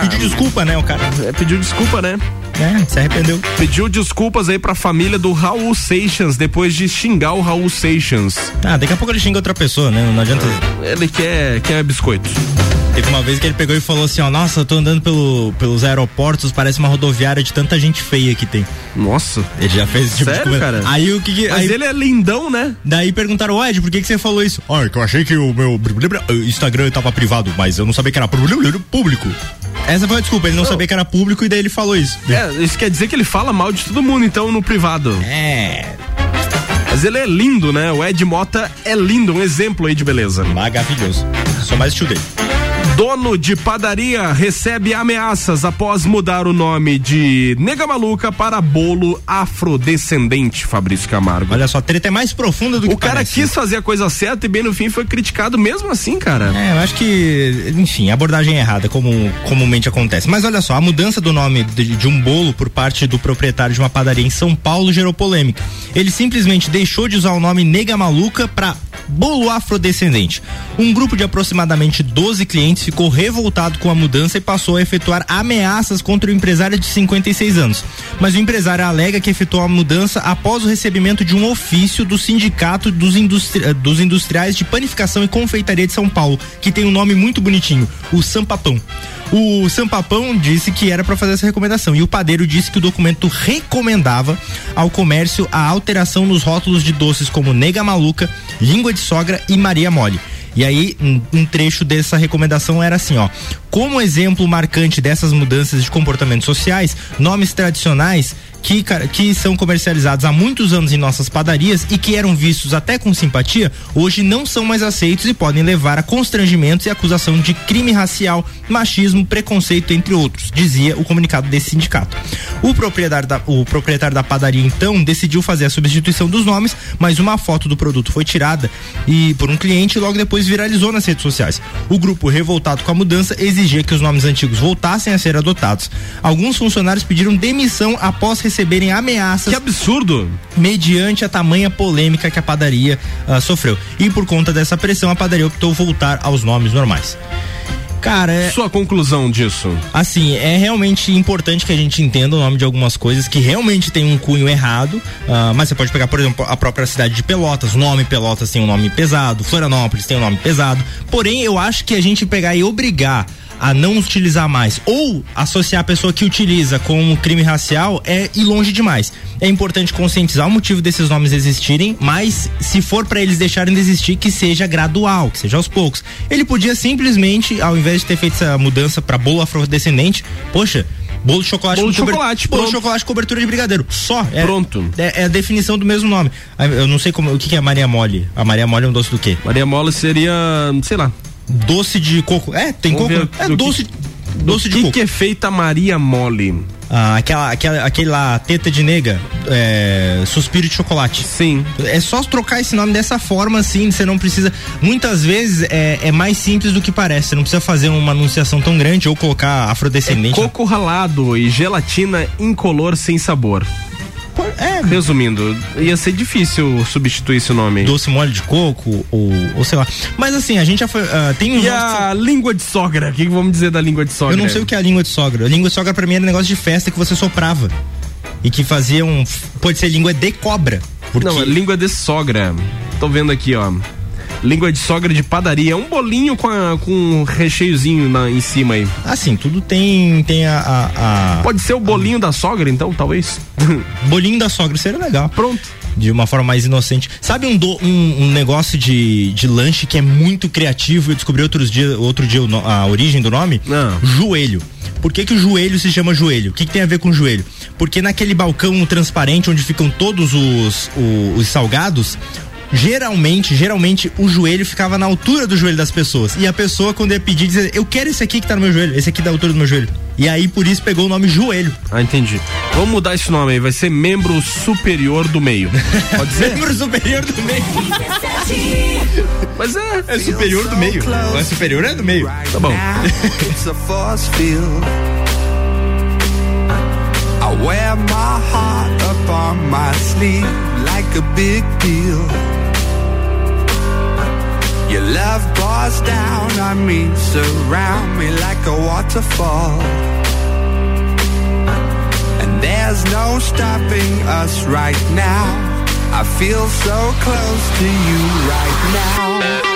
Speaker 3: Pediu desculpa, né, o cara?
Speaker 1: É, pediu desculpa, né?
Speaker 3: É, se arrependeu.
Speaker 1: Pediu desculpas aí pra família do Raul Seixas depois de xingar o Raul Seixas.
Speaker 3: Ah, daqui a pouco ele xinga outra pessoa, né? Não adianta.
Speaker 1: Ele quer, quer biscoito.
Speaker 3: Teve uma vez que ele pegou e falou assim, ó, nossa, eu tô andando pelo, pelos aeroportos, parece uma rodoviária de tanta gente feia que tem.
Speaker 1: Nossa.
Speaker 3: Ele já fez esse tipo
Speaker 1: Sério,
Speaker 3: de
Speaker 1: cara?
Speaker 3: Aí o que, que
Speaker 1: Mas
Speaker 3: aí,
Speaker 1: ele é lindão, né?
Speaker 3: Daí perguntaram, Ed, por que que você falou isso? Ó, que eu achei que o meu Instagram tava privado, mas eu não sabia que era público. Essa foi a desculpa, ele não, sabia que era público e daí ele falou isso.
Speaker 1: É, isso quer dizer que ele fala mal de todo mundo, então, no privado.
Speaker 3: É.
Speaker 1: Mas ele é lindo, né? O Ed Mota é lindo, um exemplo aí de beleza.
Speaker 3: Maravilhoso. Só mais tio dele.
Speaker 1: Dono de padaria recebe ameaças após mudar o nome de Nega Maluca para bolo afrodescendente, Fabrício Camargo.
Speaker 3: Olha só, a treta é mais profunda do que
Speaker 1: O cara
Speaker 3: parece.
Speaker 1: quis fazer a coisa certa e bem no fim foi criticado mesmo assim, cara.
Speaker 3: É, eu acho que, enfim, abordagem errada, como comumente acontece. Mas olha só, a mudança do nome de, de um bolo por parte do proprietário de uma padaria em São Paulo gerou polêmica. Ele simplesmente deixou de usar o nome Nega Maluca para bolo afrodescendente. Um grupo de aproximadamente 12 clientes ficou revoltado com a mudança e passou a efetuar ameaças contra o empresário de 56 anos. Mas o empresário alega que efetuou a mudança após o recebimento de um ofício do Sindicato dos, Industri- dos Industriais de Panificação e Confeitaria de São Paulo, que tem um nome muito bonitinho, o Sampapão. O Sampapão disse que era para fazer essa recomendação e o padeiro disse que o documento recomendava ao comércio a alteração nos rótulos de doces como nega maluca, língua de sogra e Maria mole. E aí, um, um trecho dessa recomendação era assim, ó. Como exemplo marcante dessas mudanças de comportamentos sociais, nomes tradicionais que, que são comercializados há muitos anos em nossas padarias e que eram vistos até com simpatia, hoje não são mais aceitos e podem levar a constrangimentos e acusação de crime racial, machismo, preconceito, entre outros, dizia o comunicado desse sindicato. O proprietário da, o proprietário da padaria, então, decidiu fazer a substituição dos nomes, mas uma foto do produto foi tirada e por um cliente e logo depois viralizou nas redes sociais. O grupo, revoltado com a mudança, exigia que os nomes antigos voltassem a ser adotados. Alguns funcionários pediram demissão após receberem ameaças.
Speaker 1: Que absurdo!
Speaker 3: Mediante a tamanha polêmica que a padaria ah, sofreu. E por conta dessa pressão, a padaria optou voltar aos nomes normais. Cara, é,
Speaker 1: Sua conclusão disso?
Speaker 3: assim, é realmente importante que a gente entenda o nome de algumas coisas que realmente tem um cunho errado. ah, mas você pode pegar, por exemplo, a própria cidade de Pelotas. O nome Pelotas tem um nome pesado, Florianópolis tem um nome pesado. Porém, eu acho que a gente pegar e obrigar a não utilizar mais ou associar a pessoa que utiliza com um crime racial é ir longe demais. É importante conscientizar o motivo desses nomes existirem, mas se for para eles deixarem de existir, que seja gradual, que seja aos poucos. Ele podia simplesmente, ao invés de ter feito essa mudança para bolo afrodescendente, poxa, bolo de chocolate
Speaker 1: Bolo de chocolate,
Speaker 3: bolo de chocolate cobertura de brigadeiro. Só. É,
Speaker 1: Pronto.
Speaker 3: É, é a definição do mesmo nome. Ah, Eu não sei como, o que, que é Maria Mole. A Maria Mole é um doce do quê?
Speaker 1: Maria Mola seria, sei lá.
Speaker 3: Doce de coco. É, tem
Speaker 1: Vamos
Speaker 3: coco. É
Speaker 1: do
Speaker 3: doce,
Speaker 1: que-
Speaker 3: doce de
Speaker 1: que
Speaker 3: coco.
Speaker 1: que é feita Maria Mole?
Speaker 3: Ah, aquela, aquela, aquele lá, teta de nega, é, suspiro de chocolate.
Speaker 1: Sim.
Speaker 3: É só trocar esse nome dessa forma, assim, você não precisa. Muitas vezes é, é mais simples do que parece. Você não precisa fazer uma anunciação tão grande ou colocar afrodescendente.
Speaker 1: Coco ralado e gelatina incolor sem sabor.
Speaker 3: É,
Speaker 1: Resumindo, ia ser difícil substituir esse nome.
Speaker 3: doce mole de coco ou, ou sei lá. Mas assim, a gente já foi. ah, tem
Speaker 1: E
Speaker 3: que
Speaker 1: a língua de sogra? O que, que vamos dizer da língua de sogra?
Speaker 3: Eu não sei o que é a língua de sogra. A língua de sogra pra mim era um negócio de festa que você soprava. E que fazia um. Pode ser língua de cobra. Porque
Speaker 1: Não, é língua de sogra. Tô vendo aqui, ó. Língua de sogra de padaria. É um bolinho com, a- com um recheiozinho na, em cima aí.
Speaker 3: assim, tudo tem, tem a, a- a-
Speaker 1: Pode ser o bolinho da sogra, então, talvez?
Speaker 3: Bolinho da sogra seria legal.
Speaker 1: Pronto.
Speaker 3: De uma forma mais inocente. Sabe um, do- um, um negócio de, de lanche que é muito criativo? Eu descobri outros dia, outro dia a origem do nome?
Speaker 1: Ah.
Speaker 3: Joelho. Por que, que o joelho se chama joelho? O que, que tem a ver com joelho? Porque naquele balcão transparente onde ficam todos os, o- os salgados, geralmente, geralmente o joelho ficava na altura do joelho das pessoas. E a pessoa, quando ia pedir, dizia: Eu quero esse aqui que tá no meu joelho, esse aqui da altura do meu joelho. E aí por isso pegou o nome joelho.
Speaker 1: Ah, entendi. Vamos mudar esse nome aí. Vai ser membro superior do meio. Pode ser?
Speaker 3: Membro superior do meio.
Speaker 1: Mas é.
Speaker 3: É superior do meio. Não é superior, é do meio.
Speaker 1: Tá bom.
Speaker 11: It's a force field. I wear my heart up on my sleeve a big deal. Your love pours down on me, surround me like a waterfall. And there's no stopping us right now. I feel so close to you right now.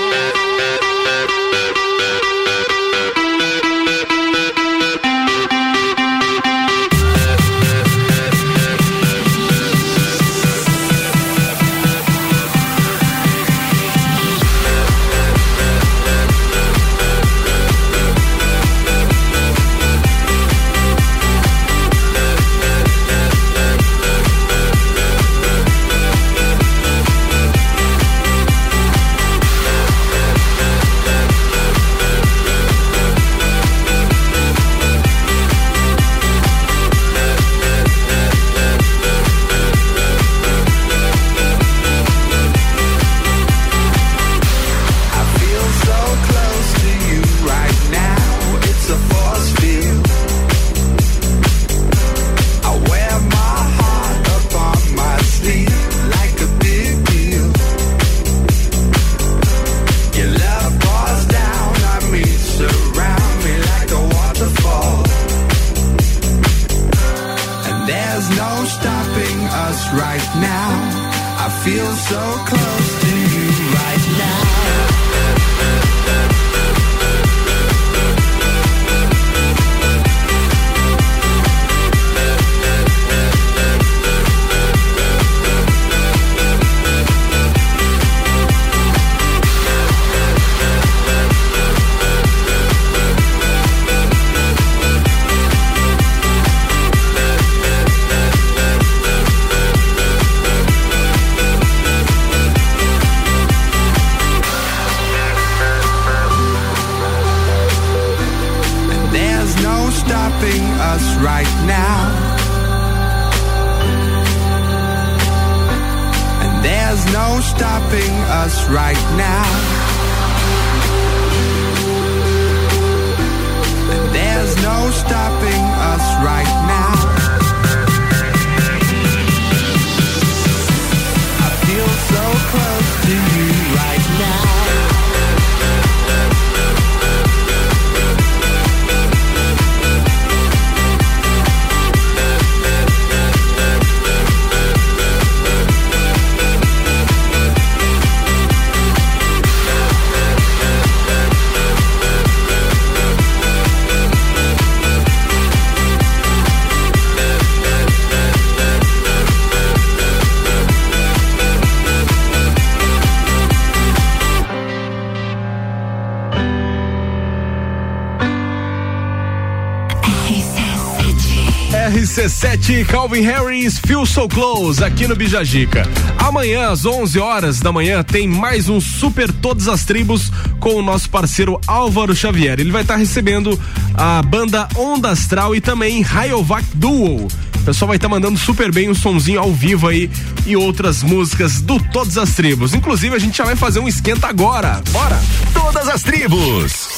Speaker 1: RC7 Calvin Harris Feel So Close aqui no Bijagica. Amanhã às 11 horas da manhã tem mais um Super Todas as Tribos com o nosso parceiro Álvaro Xavier. Ele vai estar recebendo a banda Onda Astral e também Rayovac Duo. O pessoal vai estar mandando super bem um sonzinho ao vivo aí e outras músicas do Todas as Tribos. Inclusive a gente já vai fazer um esquenta agora. Bora!
Speaker 9: Todas as tribos.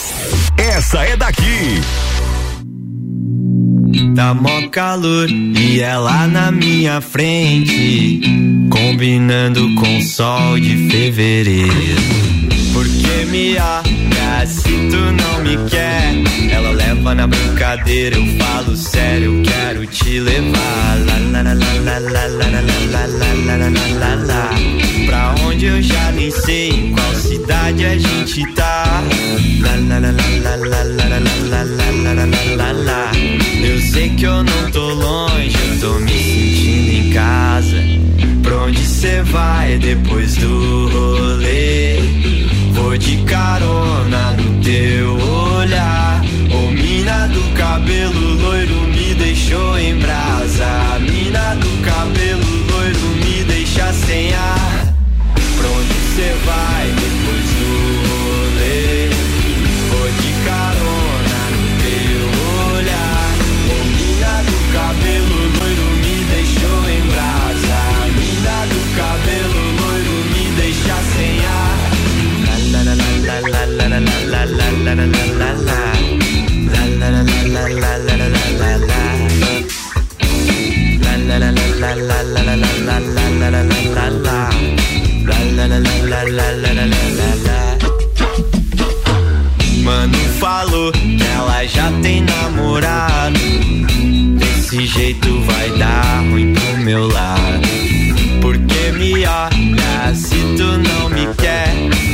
Speaker 9: Essa é daqui.
Speaker 33: Tá mó calor e ela na minha frente, combinando com sol de fevereiro. Porque me olha se tu não me quer, ela leva na brincadeira, eu falo sério, eu quero te levar. Pra onde eu já nem sei, em qual cidade a gente tá. Sei que eu não tô longe, tô me sentindo em casa. Pra onde cê vai depois do rolê? Vou de carona no teu olhar. Ô mina do cabelo loiro me deixou em brasa. Mano falou que ela já tem namorado. Desse jeito vai dar ruim pro meu lado. Porque me olha se tu não me quer.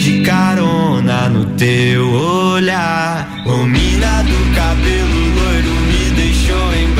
Speaker 33: De carona no teu olhar. Ô mina do cabelo loiro me deixou em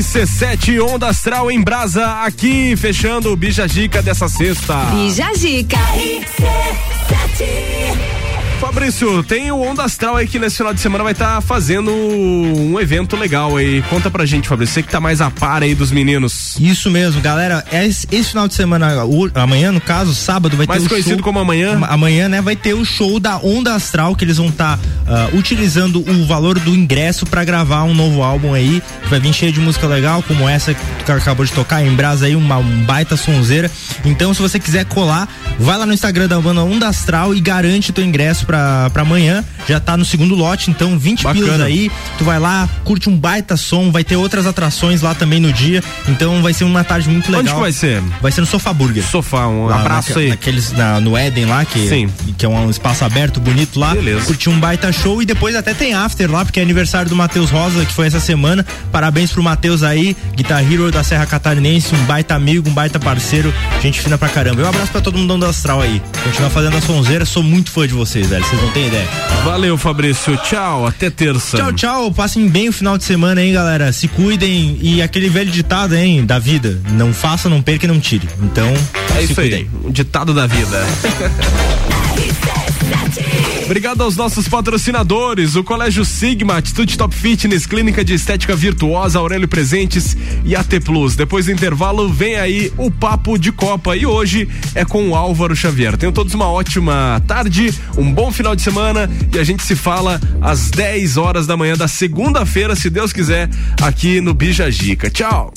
Speaker 1: RC7 Onda Astral em Brasa aqui fechando o Bija Gica dessa sexta.
Speaker 8: Bija Gica.
Speaker 1: Fabrício, tem o Onda Astral aí que nesse final de semana vai estar fazendo um evento legal aí. Conta pra gente, Fabrício, você que tá mais a par aí dos meninos.
Speaker 3: Isso mesmo, galera. Esse, esse final de semana, amanhã, no caso, sábado, vai
Speaker 1: Mais
Speaker 3: ter o
Speaker 1: conhecido
Speaker 3: show,
Speaker 1: como amanhã?
Speaker 3: Amanhã, né, vai ter o show da Onda Astral, que eles vão estar ah, utilizando o valor do ingresso para gravar um novo álbum aí, vai vir cheio de música legal, como essa que acabou de tocar em Brasa aí, uma um baita sonzeira. Então, se você quiser colar, vai lá no Instagram da banda Onda Astral e garante teu ingresso pra, pra amanhã. Já tá no segundo lote, então 20
Speaker 1: Bacana.
Speaker 3: pilas aí. Tu vai lá, curte um baita som, vai ter outras atrações lá também no dia. Então vai ser uma tarde muito legal.
Speaker 1: Onde que vai ser?
Speaker 3: Vai ser no Sofá Burger.
Speaker 1: Sofá, um
Speaker 3: Lá
Speaker 1: abraço
Speaker 3: naque-
Speaker 1: aí.
Speaker 3: Naqueles, na- no Éden lá, que,
Speaker 1: Sim.
Speaker 3: que é um espaço aberto, bonito lá.
Speaker 1: Beleza.
Speaker 3: Curtir um baita show e depois até tem after lá, porque é aniversário do Matheus Rosa, que foi essa semana. Parabéns pro Matheus aí, Guitar Hero da Serra Catarinense, um baita amigo, um baita parceiro, gente fina pra caramba. E um abraço pra todo mundo do Astral aí. Continuar fazendo a sonzeira, sou muito fã de vocês, velho. Vocês não têm ideia.
Speaker 1: Valeu, Fabrício. Tchau, até terça.
Speaker 3: Tchau, tchau. Passem bem o final de semana, hein, galera. Se cuidem. E aquele velho ditado, hein, da vida. Não faça, não perca e não tire. Então,
Speaker 1: É
Speaker 3: se
Speaker 1: isso aí,
Speaker 3: cuidem.
Speaker 1: o ditado da vida. Obrigado aos nossos patrocinadores, o Colégio Sigma, Atitude Top Fitness, Clínica de Estética Virtuosa, Aurélio Presentes e AT Plus. Depois do intervalo, vem aí o Papo de Copa e hoje é com o Álvaro Xavier. Tenham todos uma ótima tarde, um bom final de semana e a gente se fala às 10 horas da manhã da segunda-feira, se Deus quiser, aqui no Bija Gica. Tchau!